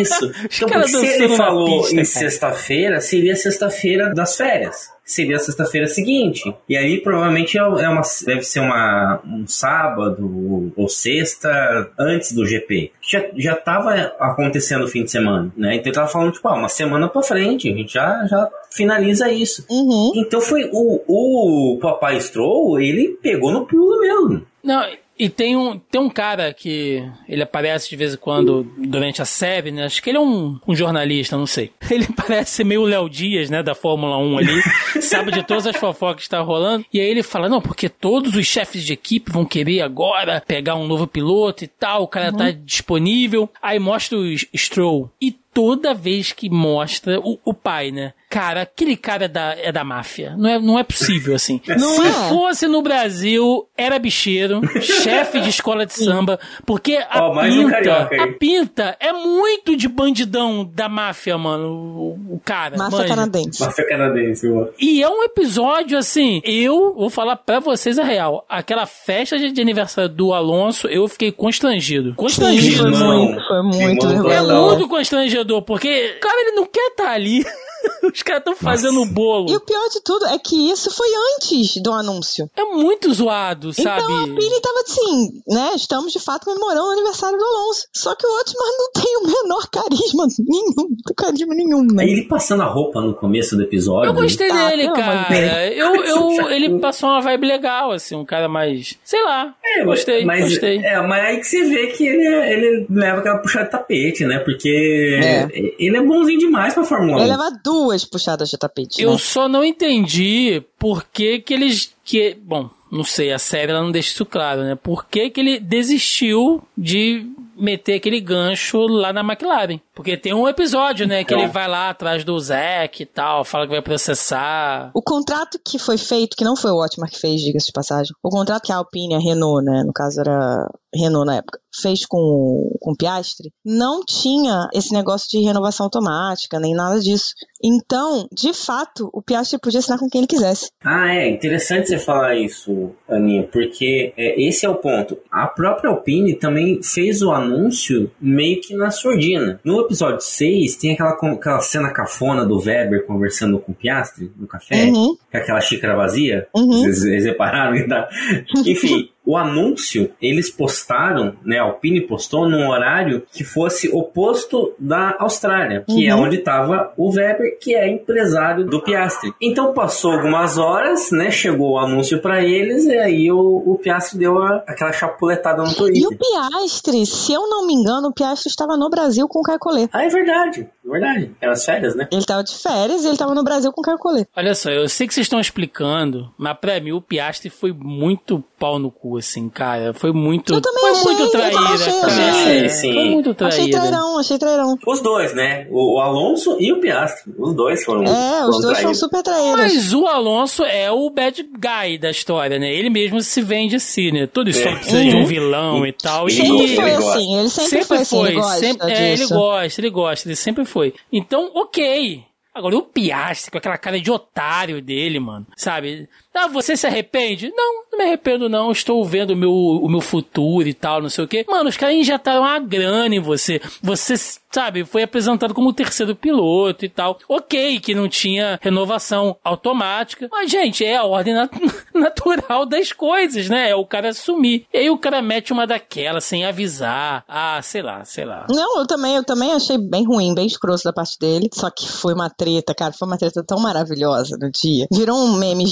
Isso. então, se ele falou pista, em sexta-feira, seria sexta-feira das férias seria a sexta-feira seguinte. E aí provavelmente é, é uma, deve ser uma, um sábado ou sexta antes do GP. Já, já tava acontecendo o fim de semana, né? Então ele tava falando, tipo, ah, uma semana pra frente, a gente já, já finaliza isso. Uhum. Então foi o, o Papai Stroll, ele pegou no pulo mesmo. Não, e tem um, tem um cara que ele aparece de vez em quando durante a série, né? Acho que ele é um, um jornalista, não sei. Ele parece meio Léo Dias, né? Da Fórmula 1 ali. sabe de todas as fofocas que está rolando. E aí ele fala: não, porque todos os chefes de equipe vão querer agora pegar um novo piloto e tal. O cara tá uhum. tá disponível. Aí mostra o Stroll. E toda vez que mostra o, o pai, né? Cara, aquele cara é da, é da máfia. Não é, não é possível, assim. Não Se é. fosse no Brasil, era bicheiro, chefe de escola de samba, porque a um pinta, aí. a pinta é muito de bandidão da máfia, mano, o, o cara. Máfia manja. canadense. Máfia canadense, mano. E é um episódio assim, eu vou falar pra vocês a real. Aquela festa de aniversário do Alonso, eu fiquei constrangido. Sim, Constrangido. foi muito, foi muito É muito constrangedor, porque, cara, ele não quer estar ali. Os caras estão fazendo o bolo. E o pior de tudo é que isso foi antes do anúncio. É muito zoado, sabe? Então a Pini tava assim, né? Estamos de fato comemorando o aniversário do Alonso. Só que o Otmar não tem o menor carisma nenhum, carisma nenhum, né? Aí ele passando a roupa no começo do episódio. Eu gostei Tá, dele, cara. Eu, eu, ele passou uma vibe legal, assim, um cara mais. Sei lá. É, gostei, mas, gostei. É, mas aí que você vê que ele, é- ele leva aquela puxada de tapete, né? Porque É. ele é bonzinho demais pra Fórmula 1. Ele leva duas puxadas de tapete. Eu né? só não entendi por que que eles. Que, bom, não sei, a série ela não deixa isso claro, né? Por que que ele desistiu de meter aquele gancho lá na McLaren? Porque tem um episódio, né? Que Então. ele vai lá atrás do Zack e tal, fala que vai processar. O contrato que foi feito, que não foi o Otmar que fez, diga-se de passagem, o contrato que a Alpine, a Renault, né, no caso era Renault na época, fez com, o- com o Piastri, não tinha esse negócio de renovação automática, nem nada disso. Então, de fato, o Piastri podia assinar com quem ele quisesse. Ah, é interessante você falar isso, Aninha, porque é, esse é o ponto. A própria Alpine também fez o anúncio meio que na surdina. No episódio 6, tem aquela, aquela cena cafona do Weber conversando com o Piastri no café, Uhum, com aquela xícara vazia. uhum. Vocês, vocês repararam? tá- Enfim, o anúncio, eles postaram, né? A Alpine postou num horário que fosse oposto da Austrália, que é Uhum. onde estava o Weber, que é empresário do Piastri. Então passou algumas horas, né? Chegou o anúncio para eles e aí o, o Piastri deu a- aquela chapuletada no E Twitter. o Piastri, se eu não me engano, o Piastri estava no Brasil com o Caio Collet. Ah, é verdade, é verdade. Eram as férias, né? Ele estava de férias e ele estava no Brasil com o Caio Collet. Olha só, eu sei que vocês estão explicando, mas pra mim o Piastri foi muito pau no cu, assim, cara. Foi muito. Eu também foi achei, muito eu também traíra, achei, cara. achei. Sim, Foi sim. muito Achei traíra. trairão, achei trairão. Os dois, né? O, o Alonso e o Piastri. Os dois foram. É, foram os dois foram traídos. super traíras. Mas o Alonso é o bad guy da história, né? Ele mesmo se vende assim, né? Toda história É. precisa de um Uhum. vilão e tal. Ele E Sempre foi gosta. assim, ele sempre, foi assim, ele gosta sempre- é, ele gosta, ele gosta, ele sempre foi. Então, ok. Agora, o Piastri, com aquela cara de otário dele, mano, sabe? Ah, você se arrepende? Não, não me arrependo não, estou vendo o meu, o meu futuro e tal, não sei o quê. Mano, os caras injetaram uma grana em você. Você, sabe, foi apresentado como o terceiro piloto e tal. Ok, que não tinha renovação automática. Mas, gente, é a ordem nat- natural das coisas, né? É o cara sumir. E aí o cara mete uma daquela sem avisar. Ah, sei lá, sei lá. Não, eu também, eu também achei bem ruim, bem escroto da parte dele. Só que foi uma treta, cara, foi uma treta tão maravilhosa no dia. Virou um meme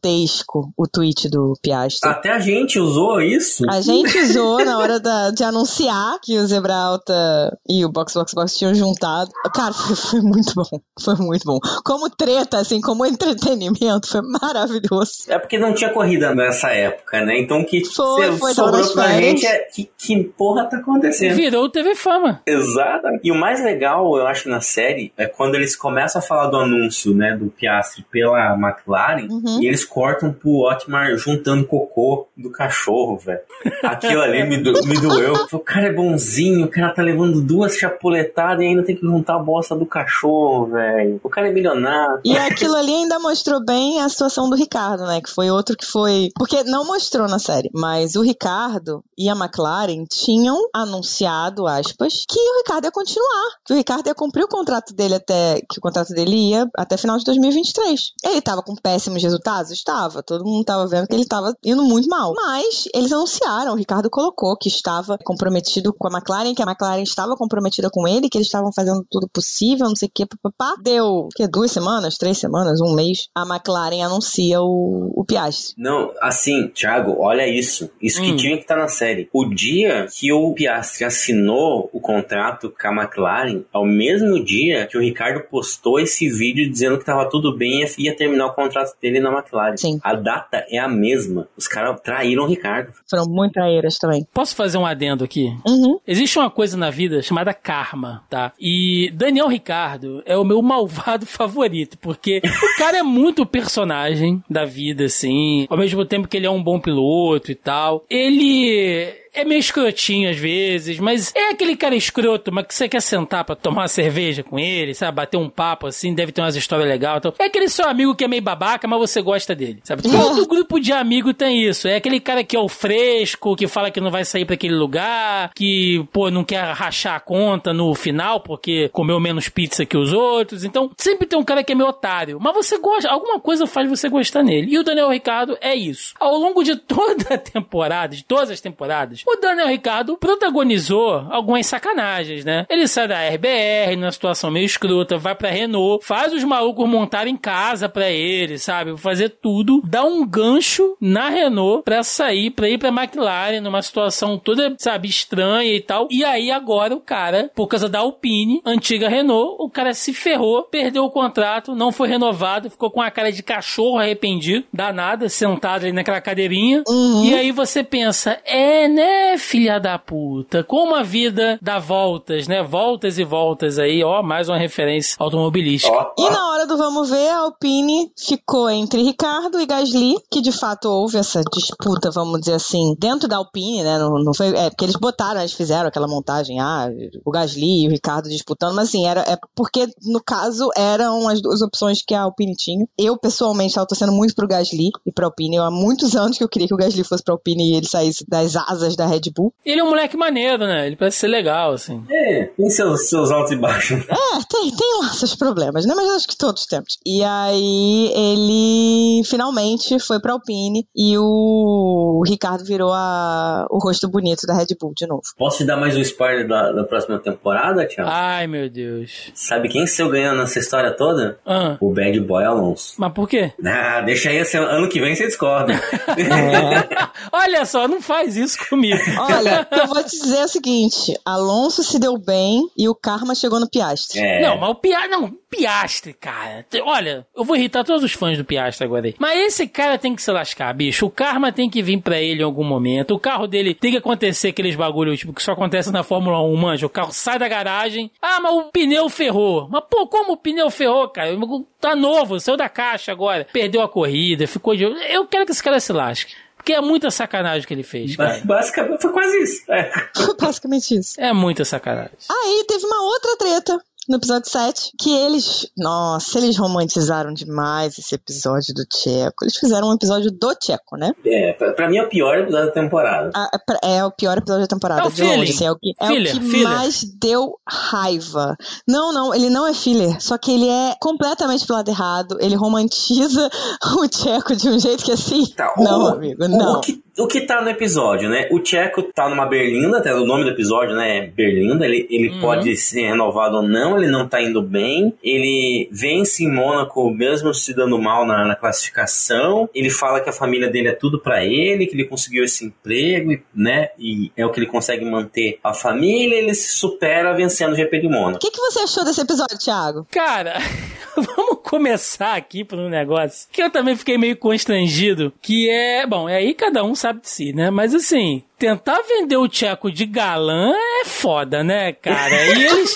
gigantesco o tweet do Piastri. Até a gente usou isso. A gente usou na hora da- de anunciar que o Zebra Alta e o Box Box Box tinham juntado. Cara, foi, foi muito bom. Foi muito bom. Como treta, assim, como entretenimento, foi maravilhoso. É porque não tinha corrida nessa época, né? Então o que Foi, foi, sobrou pra férias. gente é que, que porra tá acontecendo. Virou o TV Fama. Exato. E o mais legal, eu acho, na série é quando eles começam a falar do anúncio, né, do Piastri pela McLaren Uhum. e eles cortam pro Otmar juntando cocô do cachorro, velho. Aquilo ali me, do- me doeu. O cara é bonzinho, o cara tá levando duas chapuletadas e ainda tem que juntar a bosta do cachorro, velho. O cara é milionário. E aquilo ali ainda mostrou bem a situação do Ricardo, né? Que foi outro que foi. Porque não mostrou na série, mas o Ricardo e a McLaren tinham anunciado, aspas, que o Ricardo ia continuar. Que o Ricardo ia cumprir o contrato dele até. Que o contrato dele ia até final de 2023. Ele tava com péssimos resultados? Estava. Todo mundo tava vendo que ele tava indo muito mal. Mas eles anunciaram, o Ricardo colocou que estava comprometido com a McLaren, que a McLaren estava comprometida com ele, que eles estavam fazendo tudo possível, não sei o que, papapá. Deu, que duas semanas, três semanas, um mês, a McLaren anuncia o, o Piastri. Não, assim, Thiago, olha isso. Isso que Hum. tinha que estar na série. O dia que o Piastri assinou o contrato com a McLaren, ao mesmo dia que o Ricardo postou esse vídeo dizendo que tava tudo bem e ia terminar o contrato dele na McLaren. Sim. A data é a mesma. Os caras traíram o Ricardo. Foram muito traíras também. Posso fazer um adendo aqui? Uhum. Existe uma coisa na vida chamada Karma, tá? E Daniel Ricardo é o meu malvado favorito, porque o cara é muito personagem da vida, assim, ao mesmo tempo que ele é um bom piloto e tal. Ele é meio escrotinho às vezes, mas é aquele cara escroto, mas que você quer sentar pra tomar uma cerveja com ele, sabe? Bater um papo assim, deve ter umas histórias legais. Então, é aquele seu amigo que é meio babaca, mas você gosta dele, sabe? Todo grupo de amigo tem isso. É aquele cara que é o fresco, que fala que não vai sair para aquele lugar, que, pô, não quer rachar a conta no final porque comeu menos pizza que os outros. Então, sempre tem um cara que é meio otário, mas você gosta, alguma coisa faz você gostar nele. E o Daniel Ricardo é isso. Ao longo de toda a temporada, de todas as temporadas, o Daniel Ricardo protagonizou algumas sacanagens, né? Ele sai da RBR numa situação meio escrota, vai pra Renault, faz os malucos montarem casa pra ele, sabe? Fazer tudo, dá um gancho na Renault pra sair, pra ir pra McLaren numa situação toda, sabe, estranha e tal. E aí agora o cara, por causa da Alpine, antiga Renault, o cara se ferrou, perdeu o contrato, não foi renovado, ficou com a cara de cachorro arrependido, danada, sentado ali naquela cadeirinha. Uhum. E aí você pensa, é, né? É, filha da puta. Como a vida dá voltas, né? Voltas e voltas aí, ó, mais uma referência automobilística. E na hora do vamos ver, a Alpine ficou entre Ricardo e Gasly, que de fato houve essa disputa, vamos dizer assim, dentro da Alpine, né? Não, não foi, é porque eles botaram, eles fizeram aquela montagem, ah, o Gasly e o Ricardo disputando, mas assim, era é porque no caso eram as duas opções que a Alpine tinha. Eu pessoalmente estava torcendo muito pro Gasly e pra Alpine. Eu, há muitos anos que eu queria que o Gasly fosse pra Alpine e ele saísse das asas da Red Bull. Ele é um moleque maneiro, né? Ele parece ser legal, assim. É, tem seus, seus altos e baixos. É, tem, tem lá seus problemas, né? Mas acho que todos temos. E aí ele finalmente foi pra Alpine e o Ricardo virou a, o rosto bonito da Red Bull de novo. Posso te dar mais um spoiler da, da próxima temporada, Tiago? Ai, meu Deus. Sabe quem saiu ganhando nessa história toda? Ah. O Bad Boy Alonso. Mas por quê? Ah, deixa aí, assim, ano que vem você discorda. é. Olha só, não faz isso comigo. Olha, eu vou te dizer o seguinte: Alonso se deu bem e o karma chegou no Piastre. É. Não, mas o Piastre. Não, Piastre, cara. Olha, eu vou irritar todos os fãs do Piastre agora aí. Mas esse cara tem que se lascar, bicho. O karma tem que vir pra ele em algum momento. O carro dele tem que acontecer aqueles bagulho, tipo, que só acontece na Fórmula 1, manja. O carro sai da garagem. Ah, mas o pneu ferrou. Mas, pô, como o pneu ferrou, cara? Tá novo, saiu da caixa agora. Perdeu a corrida, ficou de. Eu quero que esse cara se lasque. Porque é muita sacanagem que ele fez. Cara. Basicamente, foi quase isso. É. Basicamente isso. É muita sacanagem. Aí teve uma outra treta no episódio 7, que eles, nossa, eles romantizaram demais esse episódio do Tcheco. Eles fizeram um episódio do Tcheco, né? É, pra, pra mim é o pior episódio da temporada. Ah, é, é o pior episódio da temporada, é de longe. Assim, é o que, é o que mais deu raiva. Não, não, ele não é filler, só que ele é completamente pro lado errado, ele romantiza o Tcheco de um jeito que assim. Tá, não, o, amigo, não. O que, o que tá no episódio, né? O Tcheco tá numa Berlinda, até o nome do episódio, né? É Berlinda, ele, ele uhum. pode ser renovado ou não, ele não tá indo bem. Ele vence em Mônaco, mesmo se dando mal na, na classificação. Ele fala que a família dele é tudo para ele, que ele conseguiu esse emprego, né? E é o que ele consegue manter a família. Ele se supera vencendo o GP de Mônaco. O que, que você achou desse episódio, Thiago? Cara, vamos começar aqui por um negócio que eu também fiquei meio constrangido, que é, bom, é aí cada um sabe de si, né? Mas assim, tentar vender o Tcheco de galã é foda, né, cara? E eles.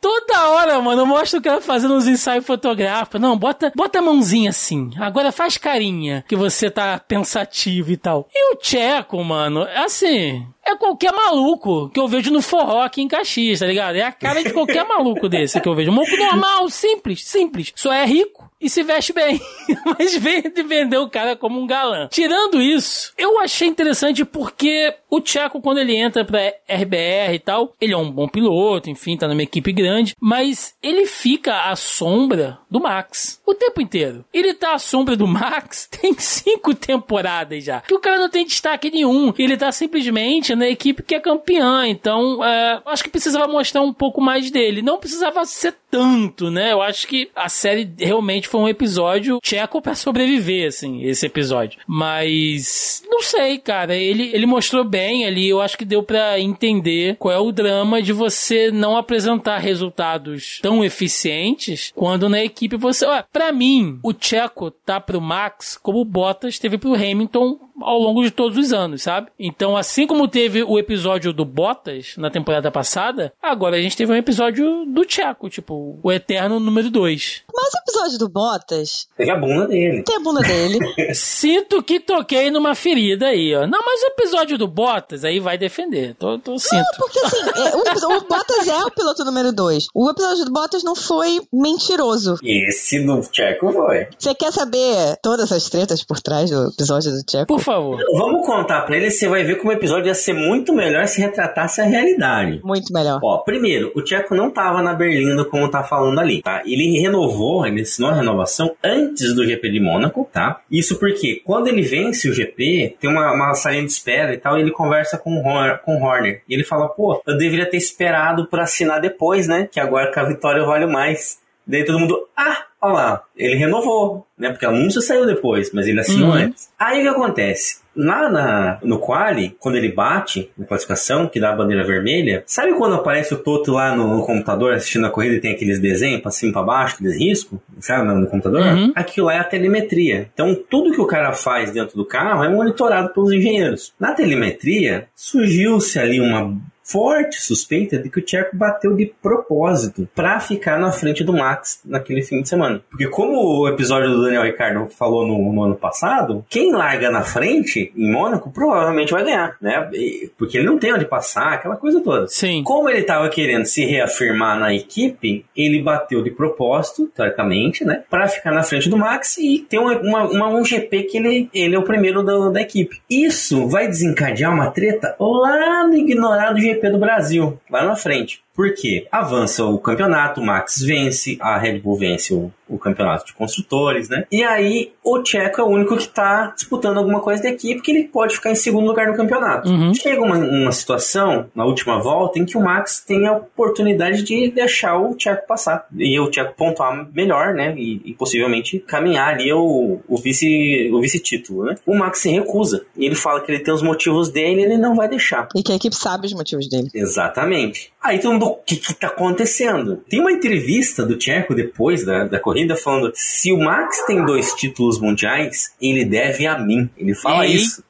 Toda hora, mano, mostra o cara fazendo uns ensaios fotográficos. Não, bota, bota a mãozinha assim. Agora faz carinha que você tá pensativo e tal. E o Tcheco, mano, é assim. É qualquer maluco que eu vejo no forró aqui em Caxias, tá ligado? É a cara de qualquer maluco desse que eu vejo. Um maluco normal, simples, simples. Só é rico e se veste bem. Mas vem de vender o cara como um galã. Tirando isso, eu achei interessante porque o Tcheco, quando ele entra pra RBR e tal, ele é um bom piloto, enfim, tá numa equipe grande, mas ele fica à sombra do Max o tempo inteiro. Ele tá à sombra do Max tem cinco temporadas já. Que o cara não tem destaque nenhum. Ele tá simplesmente na equipe que é campeã. Então, é, acho que precisava mostrar um pouco mais dele. Não precisava ser tanto, né? Eu acho que a série realmente foi um episódio tcheco para sobreviver, assim, esse episódio. Mas não sei, cara. Ele, ele mostrou bem ali. Eu acho que deu para entender qual é o drama de você não apresentar resultados tão eficientes quando na equipe você. Ó, pra mim, o Tcheco tá pro Max como o Bottas teve pro Hamilton ao longo de todos os anos, sabe? Então, assim como teve o episódio do Bottas na temporada passada, agora a gente teve um episódio do Tcheco, tipo, o Eterno número 2. Mas o episódio do Bottas. Teve a bunda dele. Tem a bunda dele. Sinto que toquei numa ferida aí, ó. Não, mas o episódio do Bottas aí vai defender. Tô, tô sinto. Não, porque assim, é, o, o, Bottas é o piloto número 2. O episódio do Bottas não foi mentiroso. Esse do Tcheco foi. Você quer saber todas as tretas por trás do episódio do Tcheco? Por favor. Vamos contar pra ele, você vai ver como o episódio ia ser muito melhor se retratasse a realidade. Muito melhor. Ó, primeiro, o Tcheco não tava na Berlinda como tá falando ali, tá? Ele renovou, ele assinou a renovação antes do GP de Mônaco, tá? Isso porque quando ele vence o GP, tem uma, uma salinha de espera e tal, e ele conversa com o, Horner, com o Horner. E ele fala, pô, eu deveria ter esperado por assinar depois, né? Que agora com a vitória vale mais. Daí todo mundo, ah, olha lá, ele renovou, né? Porque o anúncio saiu depois, mas ele assinou uhum. antes. Aí o que acontece? Lá na, no quali, quando ele bate na classificação, que dá a bandeira vermelha, sabe quando aparece o Toto lá no, no computador assistindo a corrida e tem aqueles desenhos pra cima e pra baixo, aqueles riscos, sabe, no, no computador? Uhum. Aquilo lá é a telemetria. Então, tudo que o cara faz dentro do carro é monitorado pelos engenheiros. Na telemetria, surgiu-se ali uma forte suspeita de que o Tcheco bateu de propósito para ficar na frente do Max naquele fim de semana. Porque como o episódio do Daniel Ricardo falou no, no ano passado, quem larga na frente em Mônaco provavelmente vai ganhar, né? Porque ele não tem onde passar, aquela coisa toda. Sim. Como ele estava querendo se reafirmar na equipe, ele bateu de propósito, teoricamente, né? Para ficar na frente do Max e ter uma, uma, uma, um GP que ele, ele é o primeiro da, da equipe. Isso vai desencadear uma treta lá no ignorado GP GP do Brasil, lá na frente. Por quê? Avança o campeonato, o Max vence, a Red Bull vence o, o campeonato de construtores, né? E aí o Checo é o único que tá disputando alguma coisa da equipe que ele pode ficar em segundo lugar no campeonato. Uhum. Chega uma, uma situação, na última volta, em que o Max tem a oportunidade de deixar o Checo passar. E o Checo pontuar melhor, né? E, e possivelmente caminhar ali o, o vice o vice-título, né? O Max se recusa. E ele fala que ele tem os motivos dele e ele não vai deixar. E que a equipe sabe os motivos dele. Exatamente. Aí todo o que que tá acontecendo? Tem uma entrevista do Tcheco depois da, da corrida falando, se o Max tem dois títulos mundiais, ele deve a mim. Ele fala Eita. isso.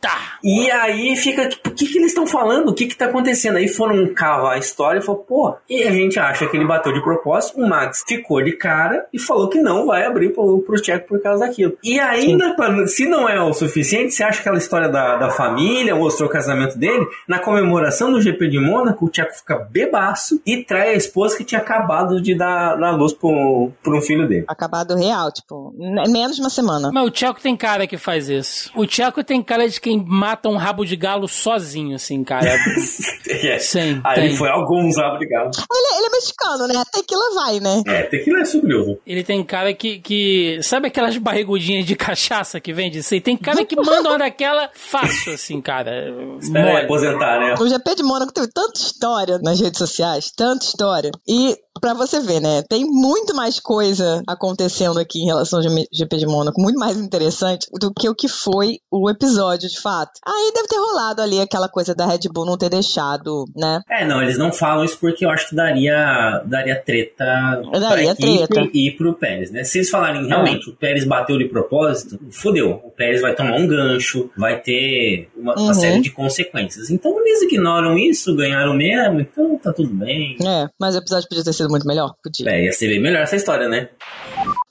E aí fica, tipo, o que que eles estão falando? O que que tá acontecendo? Aí foram cavar a história e falou, pô, e a gente acha que ele bateu de propósito, o Max ficou de cara e falou que não vai abrir pro, pro Tcheco por causa daquilo. E ainda, pra, se não é o suficiente, você acha aquela história da, da família, mostrou o casamento dele, na comemoração do GP de Mônaco, o Tcheco fica bebado e trai a esposa que tinha acabado de dar, dar luz pro, pro um filho dele. Acabado real, tipo, menos de uma semana. Mas o Tcheco tem cara que faz isso. O Tcheco tem cara de quem mata um rabo de galo sozinho, assim, cara. é. Sim. Aí tem. foi alguns rabos de galo. Ele, ele, é mexicano, né? Tequila vai, né? É, tequila é sublioso. Ele tem cara que, que. Sabe aquelas barrigudinhas de cachaça que vende isso aí? Tem cara que manda uma daquela fácil, assim, cara. Espera aposentar, né? O GP de Mônaco teve tanta história nas redes sociais, tanta história. E para você ver, né? Tem muito mais coisa acontecendo aqui em relação ao GP de Mônaco, muito mais interessante do que o que foi o episódio, de fato. Aí deve ter rolado ali aquela coisa da Red Bull não ter deixado, né? É, não, eles não falam isso porque eu acho que daria, daria treta daria treta. e pro Pérez, né? Se eles falarem realmente é. o Pérez bateu de propósito, fodeu. O Pérez vai tomar um gancho, vai ter uma, uhum. uma série de consequências. Então eles ignoram isso, ganharam mesmo, então tá tudo bem. É, mas o episódio podia ter sido muito melhor? Podia. É, ia ser bem melhor essa história, né?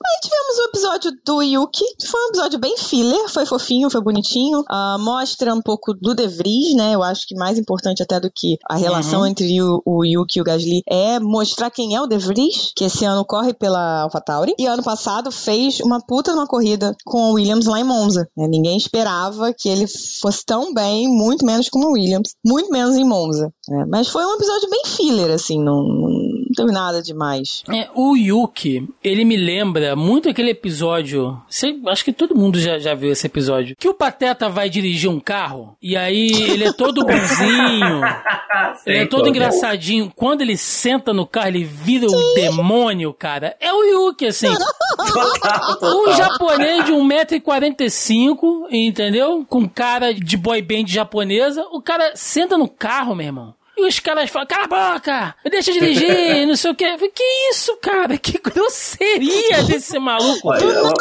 Aí tivemos o episódio do Yuki, que foi um episódio bem filler, foi fofinho, foi bonitinho. Uh, mostra um pouco do De Vries, né? Eu acho que mais importante até do que a relação uhum. entre o, o, Yuki e o Gasly é mostrar quem é o De Vries, que esse ano corre pela AlphaTauri. E ano passado fez uma puta numa corrida com o Williams lá em Monza. Né? Ninguém esperava que ele fosse tão bem, muito menos como o Williams, muito menos em Monza. Né? Mas foi um episódio bem filler, assim, não, não teve nada demais. É, o Yuki, ele me lembra muito aquele episódio. Sei, acho que todo mundo já, já viu esse episódio. Que o Pateta vai dirigir um carro e aí ele é todo bonzinho, ele é todo engraçadinho. Quando ele senta no carro, ele vira o demônio, cara. É o Yuki, assim. Total, total. Um japonês de 1,45m, entendeu? Com cara de boy band japonesa. O cara senta no carro, meu irmão. E os caras falam, cala a boca, me deixa dirigir, não sei o que. Que isso, cara? Que grosseria desse maluco. Olha, eu-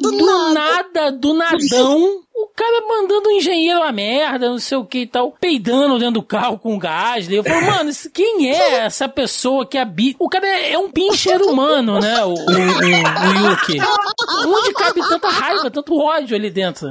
Do, Do nada. nada, do nadão, o cara mandando o engenheiro a merda, não sei o que e tal, peidando dentro do carro com gás. Eu falo, mano, quem é essa pessoa que habita? O cara é, é um pincher humano, né? O, o, o, o Yuki. Onde cabe tanta raiva, tanto ódio ali dentro?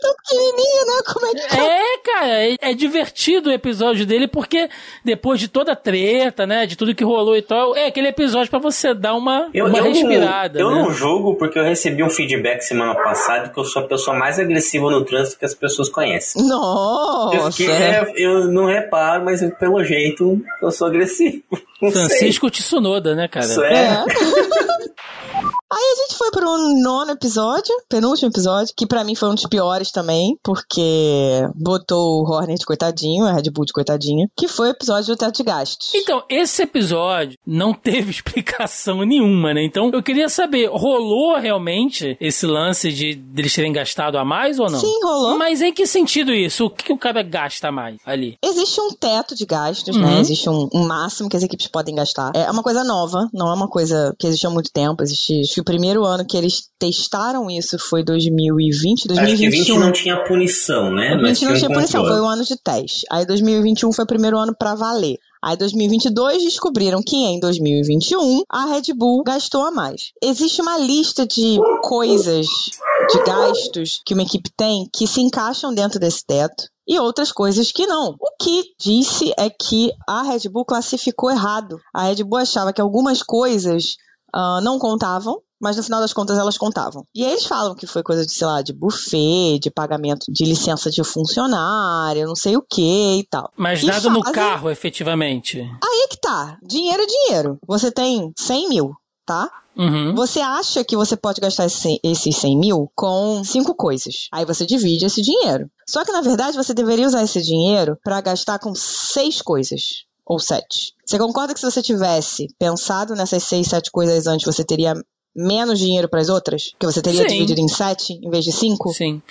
Tão pequenininho, né? Como é que É, cara, é, é divertido o episódio dele porque depois de toda a treta, né, de tudo que rolou e tal, é aquele episódio pra você dar uma, Eu, uma eu respirada, não, eu né? não julgo porque eu recebi um feedback semana passada que eu sou a pessoa mais agressiva no trânsito que as pessoas conhecem. Eu, Nossa. fiquei- é, eu não reparo, mas pelo jeito eu sou agressivo. Não sei. Francisco Tsunoda, né, cara? Isso É. é. Aí a gente foi pro nono episódio, penúltimo episódio, que pra mim foi um dos piores também, porque botou o Hornet coitadinho, a Red Bull de coitadinha, que foi o episódio do teto de gastos. Então, esse episódio não teve explicação nenhuma, né? Então, eu queria saber, rolou realmente esse lance de, de eles terem gastado a mais ou não? Sim, rolou. Mas em que sentido isso? O que, o cara gasta mais ali? Existe um teto de gastos, Uhum. né? Existe um, um máximo que as equipes podem gastar. É uma coisa nova, não é uma coisa que existe há muito tempo. Existe, que o primeiro ano que eles testaram isso foi 2020, Acho que 20 2021. não tinha punição, né? Mas 2020 não tinha um punição, foi o ano de teste. Aí 2021 foi o primeiro ano pra valer. Aí 2022 descobriram que em 2021 a Red Bull gastou a mais. Existe uma lista de coisas, de gastos que uma equipe tem que se encaixam dentro desse teto. E outras coisas que não. O que disse é que a Red Bull classificou errado. A Red Bull achava que algumas coisas ah, não contavam, mas no final das contas elas contavam. E aí eles falam que foi coisa de, sei lá, de buffet, de pagamento de licença de funcionário, não sei o que e tal. Mas E nada no carro, efetivamente. Aí que tá. Dinheiro é dinheiro. Você tem 100 mil, tá? Uhum. Você acha que você pode gastar esse 100 esses 100 mil com cinco coisas. Aí você divide esse dinheiro. Só que, na verdade, você deveria usar esse dinheiro pra gastar com seis coisas. Ou sete. Você concorda que se você tivesse pensado nessas seis, sete coisas antes, você teria menos dinheiro pras outras? Que você teria Sim. dividido em sete em vez de cinco? Sim.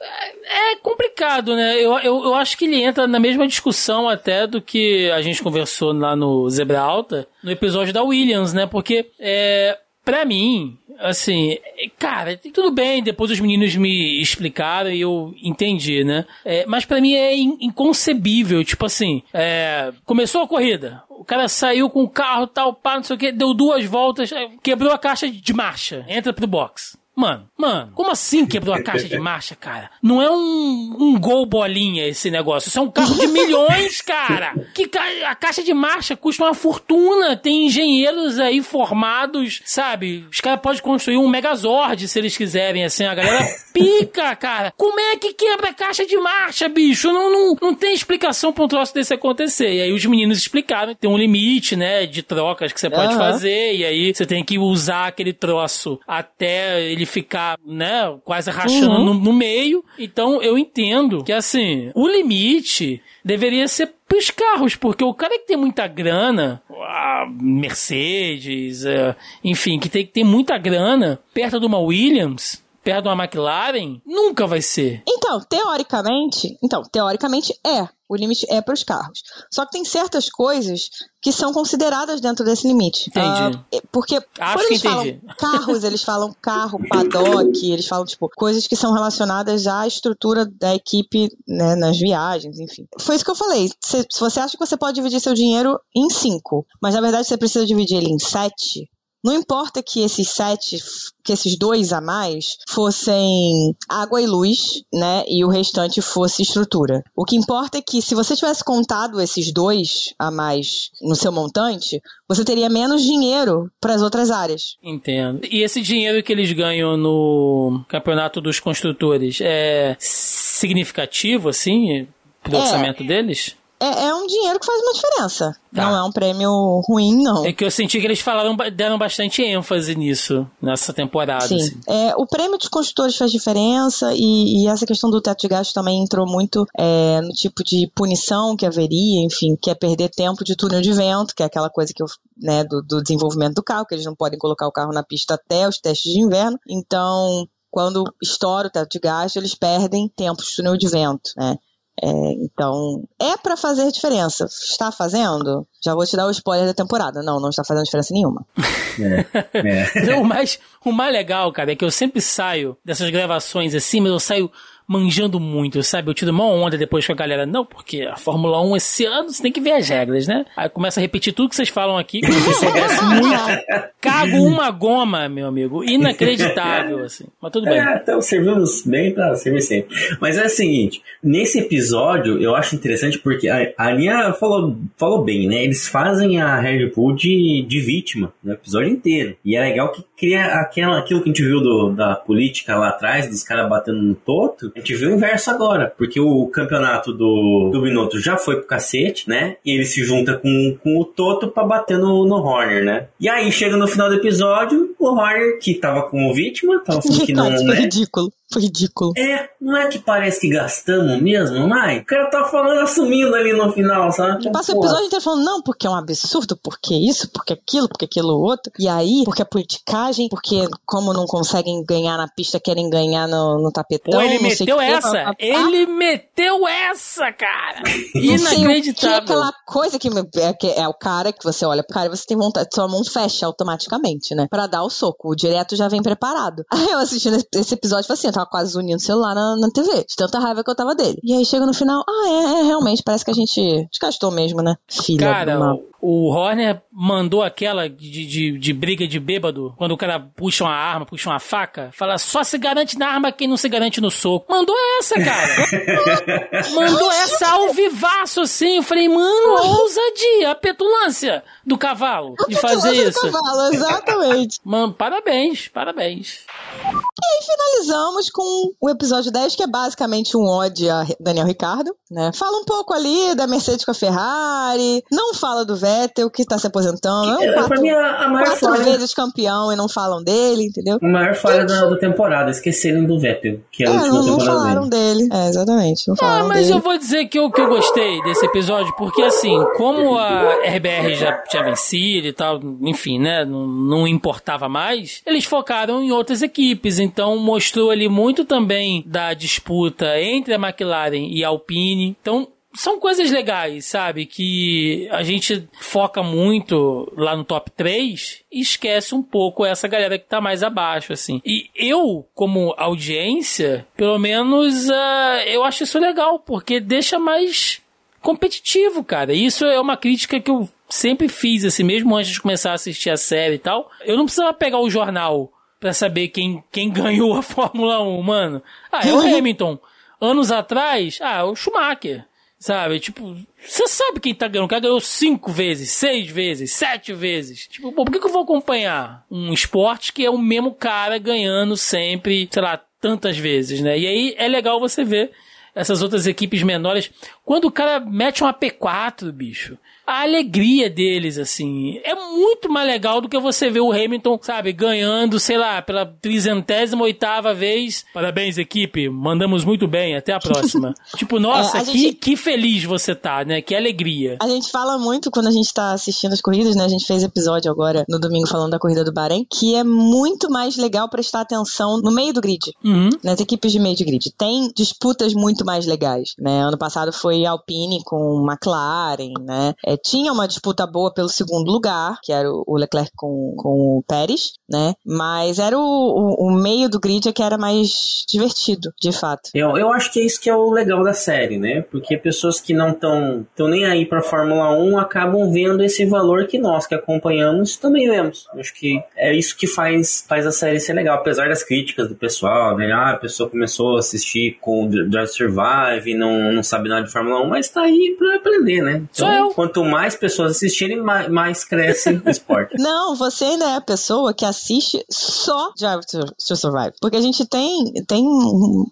É é complicado, né? Eu, eu, eu acho que ele entra na mesma discussão até do que a gente conversou lá no Zebra Alta, no episódio da Williams, né? Porque, é, pra mim, assim, é, cara, tudo bem, depois os meninos me explicaram e eu entendi, né? É, mas pra mim é in- inconcebível, tipo assim, é, começou a corrida, o cara saiu com o carro tal, pá, não sei o que, deu duas voltas, é, quebrou a caixa de marcha, entra pro box. Mano, mano, como assim quebrou a caixa de marcha, cara? Não é um, um gol bolinha esse negócio. Isso é um carro de milhões, cara. Que ca- a caixa de marcha custa uma fortuna. Tem engenheiros aí formados, sabe? Os caras podem construir um Megazord se eles quiserem, assim. A galera pica, cara. Como é que quebra a caixa de marcha, bicho? Não, não, não tem explicação pra um troço desse acontecer. E aí os meninos explicaram. Tem um limite, né, de trocas que você pode fazer fazer, e aí você tem que usar aquele troço até ele ficar, né, quase rachando Uhum. no, no meio. Então eu entendo que, assim, o limite deveria ser pros carros, porque o cara que tem muita grana, a Mercedes, é, enfim, que tem que ter muita grana, perto de uma Williams, perto de uma McLaren, nunca vai ser. Então, teoricamente, então, teoricamente é. O limite é para os carros. Só que tem certas coisas que são consideradas dentro desse limite. Entendi. Ah, é- porque Acho quando eles falam entendi. carros, eles falam carro, paddock, eles falam, tipo, coisas que são relacionadas à estrutura da equipe, né, nas viagens, enfim. Foi isso que eu falei. Se, se você acha que você pode dividir seu dinheiro em cinco, mas na verdade você precisa dividir ele em sete, não importa que esses sete, que esses dois a mais fossem água e luz, né? E o restante fosse estrutura. O que importa é que se você tivesse contado esses dois a mais no seu montante, você teria menos dinheiro para as outras áreas. Entendo. E esse dinheiro que eles ganham no campeonato dos construtores é significativo, assim, pro É. orçamento deles? É, é um dinheiro que faz uma diferença. Tá. Não é um prêmio ruim, não. É que eu senti que eles falaram, deram bastante ênfase nisso, nessa temporada. Sim. Assim. É, o prêmio de construtores faz diferença e, e, essa questão do teto de gasto também entrou muito é, no tipo de punição que haveria, enfim, que é perder tempo de túnel de vento, que é aquela coisa que eu, né, do, do desenvolvimento do carro, que eles não podem colocar o carro na pista até os testes de inverno. Então, quando estoura o teto de gasto, eles perdem tempo de túnel de vento, né? É, então, é para fazer diferença. Está fazendo? Já vou te dar o spoiler da temporada. Não, não está fazendo diferença nenhuma. É, é. o, mais, o mais legal, cara, é que eu sempre saio dessas gravações assim, mas eu saio manjando muito, sabe? Eu tiro uma onda depois com a galera. Não, porque a Fórmula 1 esse ano você tem que ver as regras, né? Aí começa a repetir tudo que vocês falam aqui, soubesse muito. Cago uma goma, meu amigo. Inacreditável, assim. Mas tudo bem. É, então servimos bem pra servir sempre. Mas é o seguinte, nesse episódio eu acho interessante porque a, a Aninha falou, falou bem, né? Eles fazem a Red Bull de, de vítima no episódio inteiro. E é legal que cria aquela, aquilo que a gente viu do, da política lá atrás, dos caras batendo no toto a gente viu o inverso agora, porque o campeonato do, do Binotto já foi pro cacete, né? E ele se junta com, com o Toto pra bater no, no Horner, né? E aí chega no final do episódio, o Horner, que tava como vítima, tava falando que não. né? ridículo. Foi ridículo. É, não é que parece que gastamos mesmo, mas o cara tá falando, assumindo ali no final, sabe? Passa o episódio inteiro falando, não, porque é um absurdo, porque isso, porque aquilo, porque aquilo outro. E aí, porque a politicagem, porque como não conseguem ganhar na pista, querem ganhar no, no tapetão. Pô, ele meteu essa! ele meteu essa, cara! Inacreditável. é aquela coisa que é, que é o cara que você olha pro cara e você tem vontade, sua mão fecha automaticamente, né? Pra dar o soco. O direto já vem preparado. Aí eu assistindo esse episódio, falei assim, tava quase unindo o celular na, na TV, de tanta raiva que eu tava dele. E aí chega no final, ah, é, é realmente, parece que a gente desgastou mesmo, né? Filha Cara, o Horner mandou aquela de, de, de, briga de bêbado, quando o cara puxa uma arma, puxa uma faca, fala só se garante na arma quem não se garante no soco. Mandou essa, cara. mandou essa ao vivaço, assim. Eu falei, mano, ousadia, a petulância do cavalo de fazer isso. Do cavalo, exatamente. Mano, parabéns, parabéns. E aí finalizamos com o episódio 10, que é basicamente um ode a Daniel Ricardo, né? Fala um pouco ali da Mercedes com a Ferrari, não fala do Vettel, que tá se aposentando. É, quatro, pra mim, a, a maior quatro falha... vezes campeão e não falam dele, entendeu? A maior falha da, da, temporada, esqueceram do Vettel, que é, a é, última não, não temporada falaram dele. É, exatamente, não ah, falaram ah, mas dele. eu vou dizer que eu, que eu gostei desse episódio, porque assim, como a RBR já tinha vencido e tal, enfim, né, não, não importava mais, eles focaram em outras equipes, então mostrou ali muito também da disputa entre a McLaren e a Alpine, então são coisas legais, sabe? Que a gente foca muito lá no top 3 e esquece um pouco essa galera que tá mais abaixo, assim. E eu, como audiência, pelo menos, uh, eu acho isso legal, porque deixa mais competitivo, cara. Isso é uma crítica que eu sempre fiz, assim, mesmo antes de começar a assistir a série e tal. Eu não precisava pegar o jornal para saber quem, quem ganhou a Fórmula 1, mano. Ah, é o Hamilton. Anos atrás, ah, é o Schumacher. Sabe? Tipo, você sabe quem tá ganhando. O cara ganhou cinco vezes, seis vezes, sete vezes. Tipo, pô, por que, que eu vou acompanhar um esporte que é o mesmo cara ganhando sempre, sei lá, tantas vezes, né? E aí é legal você ver essas outras equipes menores. Quando o cara mete um AP4, bicho, a alegria deles, assim, é muito mais legal do que você ver o Hamilton, sabe, ganhando, sei lá, pela trigentésima oitava vez. Parabéns, equipe, mandamos muito bem, até a próxima. tipo, nossa, é, que, gente... que feliz você tá, né? Que alegria. A gente fala muito quando a gente tá assistindo as corridas, né? A gente fez episódio agora no domingo falando da corrida do Bahrein, que é muito mais legal prestar atenção no meio do grid, uhum. nas equipes de meio de grid. Tem disputas muito mais legais, né? Ano passado foi Alpine com McLaren, né? É, tinha uma disputa boa pelo segundo lugar, que era o Leclerc com, com o Pérez, né? Mas era o, o, o meio do grid que era mais divertido, de fato. Eu, eu acho que é isso que é o legal da série, né? Porque pessoas que não estão tão nem aí pra Fórmula 1 acabam vendo esse valor que nós que acompanhamos também vemos. Eu acho que é isso que faz, faz a série ser legal, apesar das críticas do pessoal, né? Ah, a pessoa começou a assistir com Drive Survive e não, não sabe nada de Fórmula 1, mas tá aí pra aprender, né? Então, Sou eu. Quanto mais pessoas assistirem, mais, mais cresce o esporte. Não, você ainda é a pessoa que assiste só Drive to, to Survive. Porque a gente tem, tem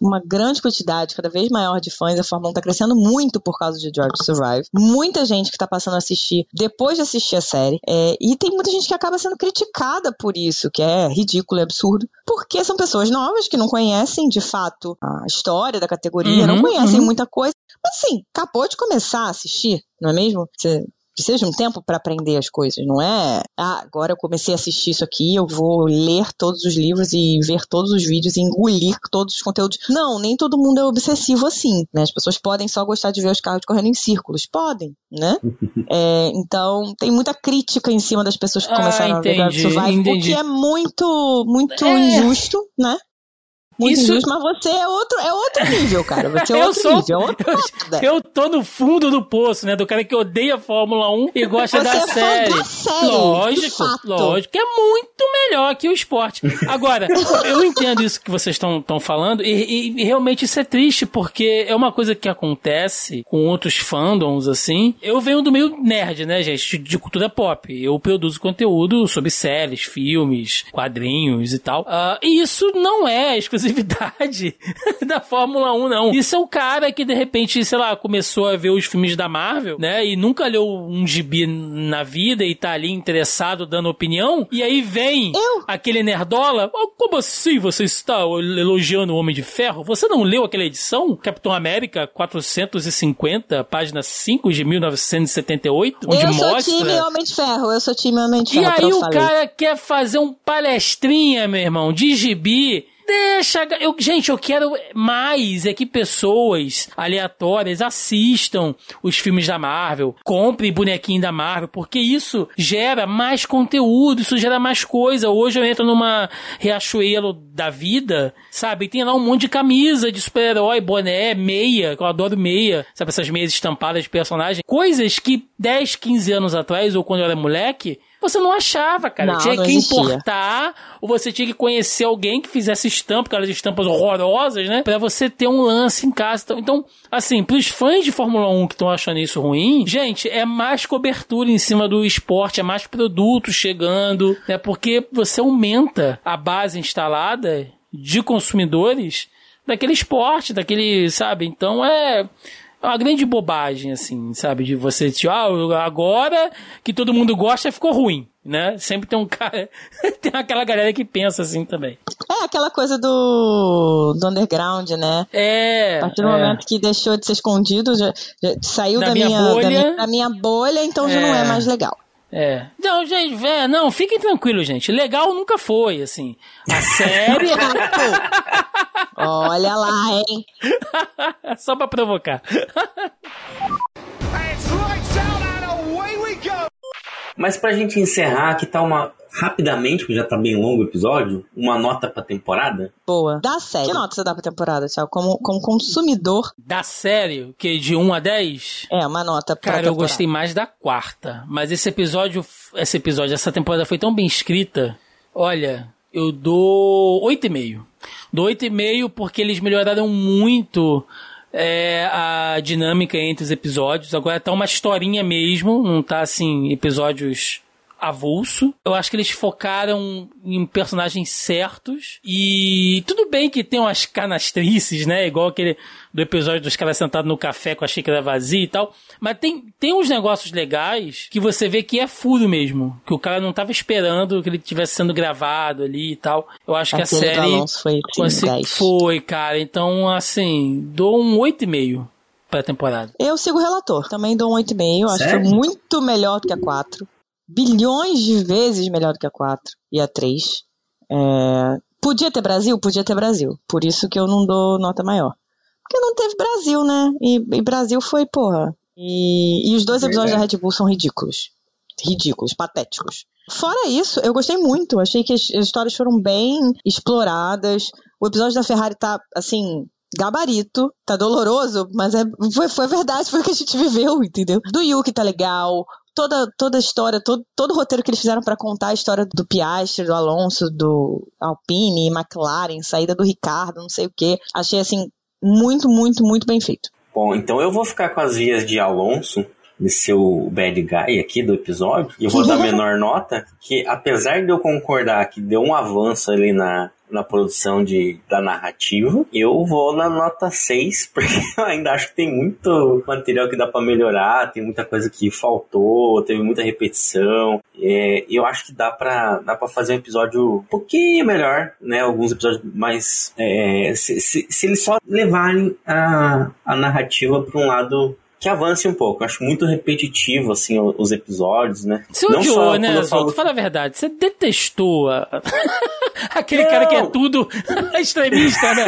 uma grande quantidade, cada vez maior de fãs. A Fórmula 1 tá crescendo muito por causa de Drive to Survive. Muita gente que tá passando a assistir depois de assistir a série. É, e tem muita gente que acaba sendo criticada por isso, que é ridículo e absurdo. Porque são pessoas novas que não conhecem de fato a história da categoria, uhum, não conhecem uhum. muita coisa. Mas assim, acabou de começar a assistir, não é mesmo? Você precisa de um tempo para aprender as coisas, não é? Ah, agora eu comecei a assistir isso aqui, eu vou ler todos os livros e ver todos os vídeos e engolir todos os conteúdos. Não, nem todo mundo é obsessivo assim, né? As pessoas podem só gostar de ver os carros correndo em círculos, podem, né? é, então tem muita crítica em cima das pessoas que ah, começaram entendi, a ver Survive, o que é muito, muito é. injusto, né? Muito Isso... mas você é outro, é outro nível, cara. Você é outro sou, nível, é outro eu, eu tô no fundo do poço, né? Do cara que odeia a Fórmula 1 e gosta da é série. Da série. Lógico, lógico. Que é muito melhor que o esporte. Agora, eu entendo isso que vocês estão falando e, e, e, realmente isso é triste, porque é uma coisa que acontece com outros fandoms, assim. Eu venho do meio nerd, né, gente? De, de cultura pop. Eu produzo conteúdo sobre séries, filmes, quadrinhos e tal. Uh, e isso não é exclusivo exclusividade da Fórmula 1, não. Isso é o cara que, de repente, sei lá, começou a ver os filmes da Marvel, né? E nunca leu um gibi na vida e tá ali interessado, dando opinião. E aí vem Eu? aquele nerdola. Oh, como assim você está elogiando o Homem de Ferro? Você não leu aquela edição? Capitão América 450, página 5 de 1978? Onde eu mostra... sou time Homem de Ferro, eu sou time Homem de Ferro. E aí o cara quer fazer um palestrinha, meu irmão, de gibi Deixa. Eu, gente, eu quero mais é que pessoas aleatórias assistam os filmes da Marvel, comprem bonequinho da Marvel, porque isso gera mais conteúdo, isso gera mais coisa. Hoje eu entro numa Riachuelo da vida, sabe? Tem lá um monte de camisa de super-herói, boné, meia, que eu adoro meia, sabe? Essas meias estampadas de personagem. Coisas que 10, 15 anos atrás, ou quando eu era moleque, você não achava, cara. Não, tinha não que importar, ou você tinha que conhecer alguém que fizesse estampa, aquelas estampas horrorosas, né? Pra você ter um lance em casa. Então, então assim, pros fãs de Fórmula 1 que estão achando isso ruim, gente, é mais cobertura em cima do esporte, é mais produto chegando, né? Porque você aumenta a base instalada de consumidores daquele esporte, daquele, sabe? Então é uma grande bobagem, assim, sabe? De você, tipo, ah, agora que todo mundo gosta, ficou ruim, né? Sempre tem um cara, tem aquela galera que pensa assim também. É aquela coisa do, do underground, né? É. A partir do é. momento que deixou de ser escondido, já, já saiu da, da, minha, bolha. Da, minha, da minha bolha, então é. já não é mais legal. É. Não, gente, véio, não, fiquem tranquilos, gente. Legal nunca foi, assim. A série. Olha lá, hein? Só pra provocar. Mas pra gente encerrar, que tá uma. Rapidamente, porque já tá bem longo o episódio, uma nota pra temporada? Boa. Da série. Que nota você dá pra temporada, Thiago? Como, como consumidor. Da série, que de 1 a 10? É, uma nota pra Cara, temporada. eu gostei mais da quarta. Mas esse episódio, esse episódio, essa temporada foi tão bem escrita. Olha, eu dou 8,5. Dou 8,5 porque eles melhoraram muito é, a dinâmica entre os episódios. Agora tá uma historinha mesmo, não tá assim, episódios avulso. Eu acho que eles focaram em personagens certos. E tudo bem que tem umas canastrices, né? Igual aquele do episódio dos caras sentados no café com a xícara vazia e tal. Mas tem, tem uns negócios legais que você vê que é furo mesmo. Que o cara não tava esperando que ele tivesse sendo gravado ali e tal. Eu acho que a série. Foi, sim, foi, cara. Então, assim, dou um 8,5 pra temporada. Eu sigo o relator. Também dou um 8,5. Acho que foi muito melhor do que a 4 bilhões de vezes melhor do que a 4 e a 3. É... Podia ter Brasil? Podia ter Brasil. Por isso que eu não dou nota maior. Porque não teve Brasil, né? E, e Brasil foi, porra. E, e os dois episódios da Red Bull são ridículos. Ridículos, patéticos. Fora isso, eu gostei muito. Achei que as, as histórias foram bem exploradas. O episódio da Ferrari tá, assim, gabarito, tá doloroso, mas é, foi, foi verdade, foi o que a gente viveu, entendeu? Do Yuki tá legal, toda, toda a história, todo, todo o roteiro que eles fizeram para contar a história do Piastri, do Alonso, do Alpine, McLaren, saída do Ricardo, não sei o que. Achei assim muito, muito, muito bem feito. Bom, então eu vou ficar com as vias de Alonso, de ser o bad guy aqui do episódio, e vou dar menor nota, que apesar de eu concordar que deu um avanço ali na, na produção de, da narrativa. Eu vou na nota 6, porque eu ainda acho que tem muito material que dá para melhorar, tem muita coisa que faltou, teve muita repetição. É, eu acho que dá para dá pra fazer um episódio um pouquinho melhor, né? Alguns episódios mais. É, se, se, se eles só levarem a, a narrativa para um lado que avance um pouco. Acho muito repetitivo, assim, os episódios, né? Você Não odiou, só, né, falo... Fala a verdade. Você detestou a... aquele Não. cara que é tudo extremista, né?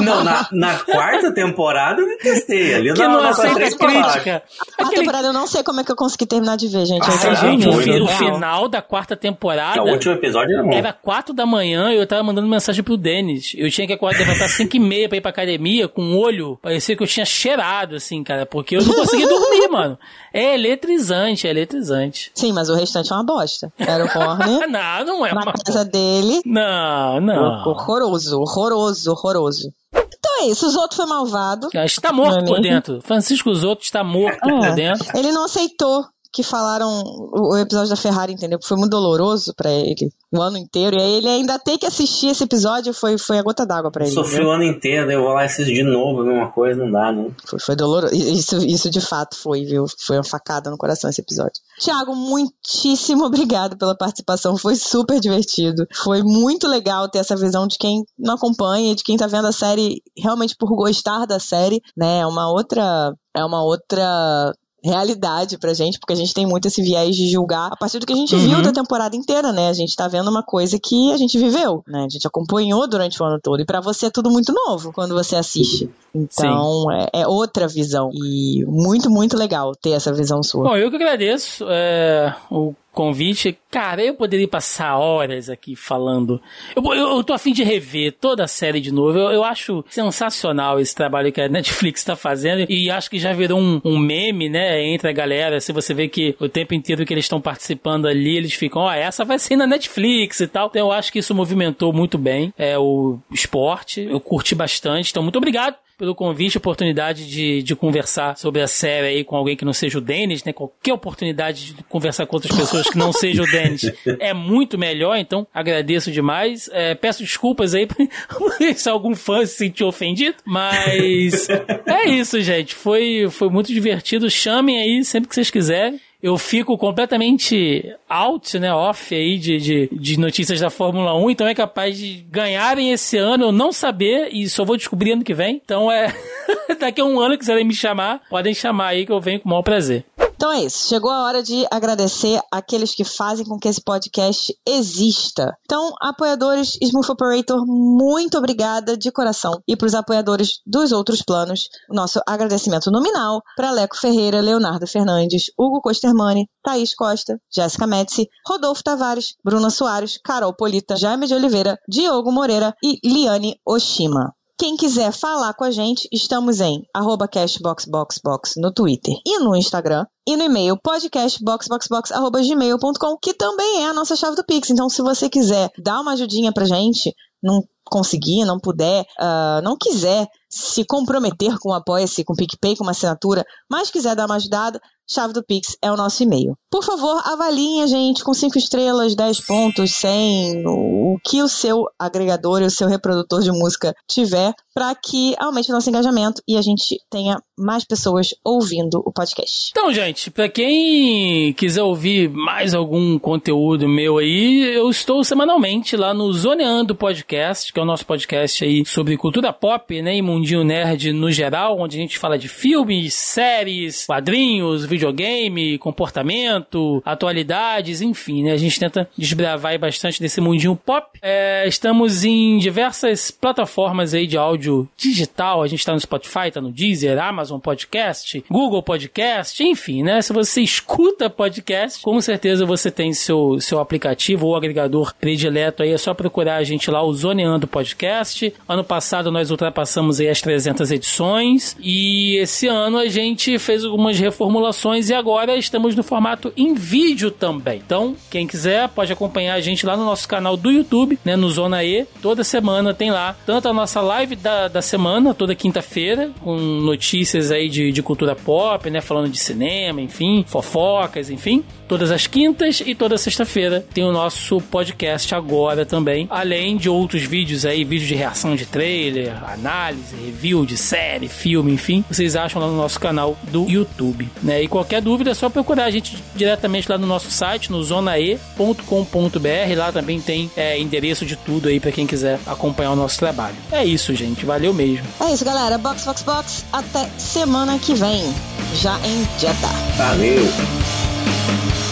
Não, na, na, quarta temporada eu detestei. Ali que não aceita crítica. A aquele... temporada eu não sei como é que eu consegui terminar de ver, gente. Ah, gente, o, o final da quarta temporada... Que o último episódio era bom. Era quatro da manhã e eu tava mandando mensagem pro Denis. Eu tinha que acordar, levantar cinco e meia pra ir pra academia com um olho. Parecia que eu tinha cheirado, assim, cara, porque eu não conseguia dormir, mano. É eletrizante, é eletrizante. Sim, mas o restante é uma bosta. Era o Horner. não, não é na uma casa dele. Não, não. Horroroso, horroroso, horroroso. Então é isso, o Zoto foi malvado. Está morto por dentro. Francisco Zoto está morto é. por dentro. Ele não aceitou que falaram o episódio da Ferrari, entendeu? Foi muito doloroso para ele o ano inteiro. E aí ele ainda tem que assistir esse episódio, foi, foi a gota d'água para ele. Sofreu o ano inteiro, eu vou lá assistir de novo, a mesma coisa, não dá, né? Foi, foi doloroso. Isso, isso de fato foi, viu? Foi uma facada no coração esse episódio. Tiago, muitíssimo obrigado pela participação. Foi super divertido. Foi muito legal ter essa visão de quem não acompanha, de quem tá vendo a série realmente por gostar da série, né? É uma outra. É uma outra realidade pra gente, porque a gente tem muito esse viés de julgar a partir do que a gente uhum. viu da temporada inteira, né? A gente tá vendo uma coisa que a gente viveu, né? A gente acompanhou durante o ano todo. E para você é tudo muito novo quando você assiste. Então é, é, outra visão. E muito, muito legal ter essa visão sua. Bom, eu que agradeço é, o convite. Cara, eu poderia passar horas aqui falando. Eu, eu, eu tô afim de rever toda a série de novo. Eu, eu acho sensacional esse trabalho que a Netflix tá fazendo. E acho que já virou um, um meme, né, entre a galera. Se você vê que o tempo inteiro que eles estão participando ali, eles ficam, ó, oh, essa vai ser na Netflix e tal. Então eu acho que isso movimentou muito bem é, o esporte. Eu curti bastante. Então, muito obrigado pelo convite, oportunidade de, de conversar sobre a série aí com alguém que não seja o Denis, né? Qualquer oportunidade de conversar com outras pessoas que não seja o Denis é muito melhor, então agradeço demais. É, peço desculpas aí se algum fã se sentiu ofendido, mas é isso, gente. Foi, foi muito divertido. Chamem aí sempre que vocês quiserem eu fico completamente out, né, off aí de, de, de, notícias da Fórmula 1, então é capaz de ganharem esse ano, eu não saber e só vou descobrir ano que vem. Então é, daqui a um ano que quiserem me chamar, podem chamar aí que eu venho com o maior prazer. Então é isso. Chegou a hora de agradecer aqueles que fazem com que esse podcast exista. Então, apoiadores Smooth Operator, muito obrigada de coração. E para os apoiadores dos outros planos, nosso agradecimento nominal para Leco Ferreira, Leonardo Fernandes, Hugo Costermani, Thaís Costa, Jéssica Metzi, Rodolfo Tavares, Bruna Soares, Carol Polita, Jaime de Oliveira, Diogo Moreira e Liane Oshima. Quem quiser falar com a gente, estamos em arroba cashboxboxbox no Twitter e no Instagram. E no e-mail podcastboxboxbox.gmail.com, que também é a nossa chave do Pix. Então, se você quiser dar uma ajudinha pra gente, não conseguir, não puder, uh, não quiser se comprometer com o Apoia-se, com o PicPay, com uma assinatura, mas quiser dar uma ajudada, chave do Pix é o nosso e-mail. Por favor, avaliem a gente com 5 estrelas, 10 pontos, 100, o que o seu agregador e o seu reprodutor de música tiver, para que aumente o nosso engajamento e a gente tenha mais pessoas ouvindo o podcast. Então, gente, para quem quiser ouvir mais algum conteúdo meu aí, eu estou semanalmente lá no Zoneando Podcast, que é o nosso podcast aí sobre cultura pop, né, e mundinho nerd no geral, onde a gente fala de filmes, séries, quadrinhos, videogame, comportamento, atualidades, enfim, né? A gente tenta desbravar bastante desse mundinho pop. É, estamos em diversas plataformas aí de áudio digital. A gente está no Spotify, está no Deezer, Amazon Podcast, Google Podcast, enfim, né? Se você escuta podcast, com certeza você tem seu, seu aplicativo ou agregador predileto aí. É só procurar a gente lá, o Zoneando Podcast. Ano passado nós ultrapassamos aí as 300 edições e esse ano a gente fez algumas reformulações e agora estamos no formato em vídeo também. Então, quem quiser pode acompanhar a gente lá no nosso canal do YouTube, né, no Zona E. Toda semana tem lá tanto a nossa live da, da semana, toda quinta-feira, com notícias aí de, de cultura pop, né, falando de cinema, enfim, fofocas, enfim. Todas as quintas e toda sexta-feira tem o nosso podcast agora também, além de outros vídeos aí, vídeos de reação de trailer, análise, review de série, filme, enfim, vocês acham lá no nosso canal do YouTube, né? E qualquer dúvida é só procurar a gente diretamente lá no nosso site, no zonae.com.br, lá também tem é, endereço de tudo aí para quem quiser acompanhar o nosso trabalho. É isso, gente, valeu mesmo. É isso, galera. Box, box, box. Até semana que vem, já em Jeddah. Valeu! Thank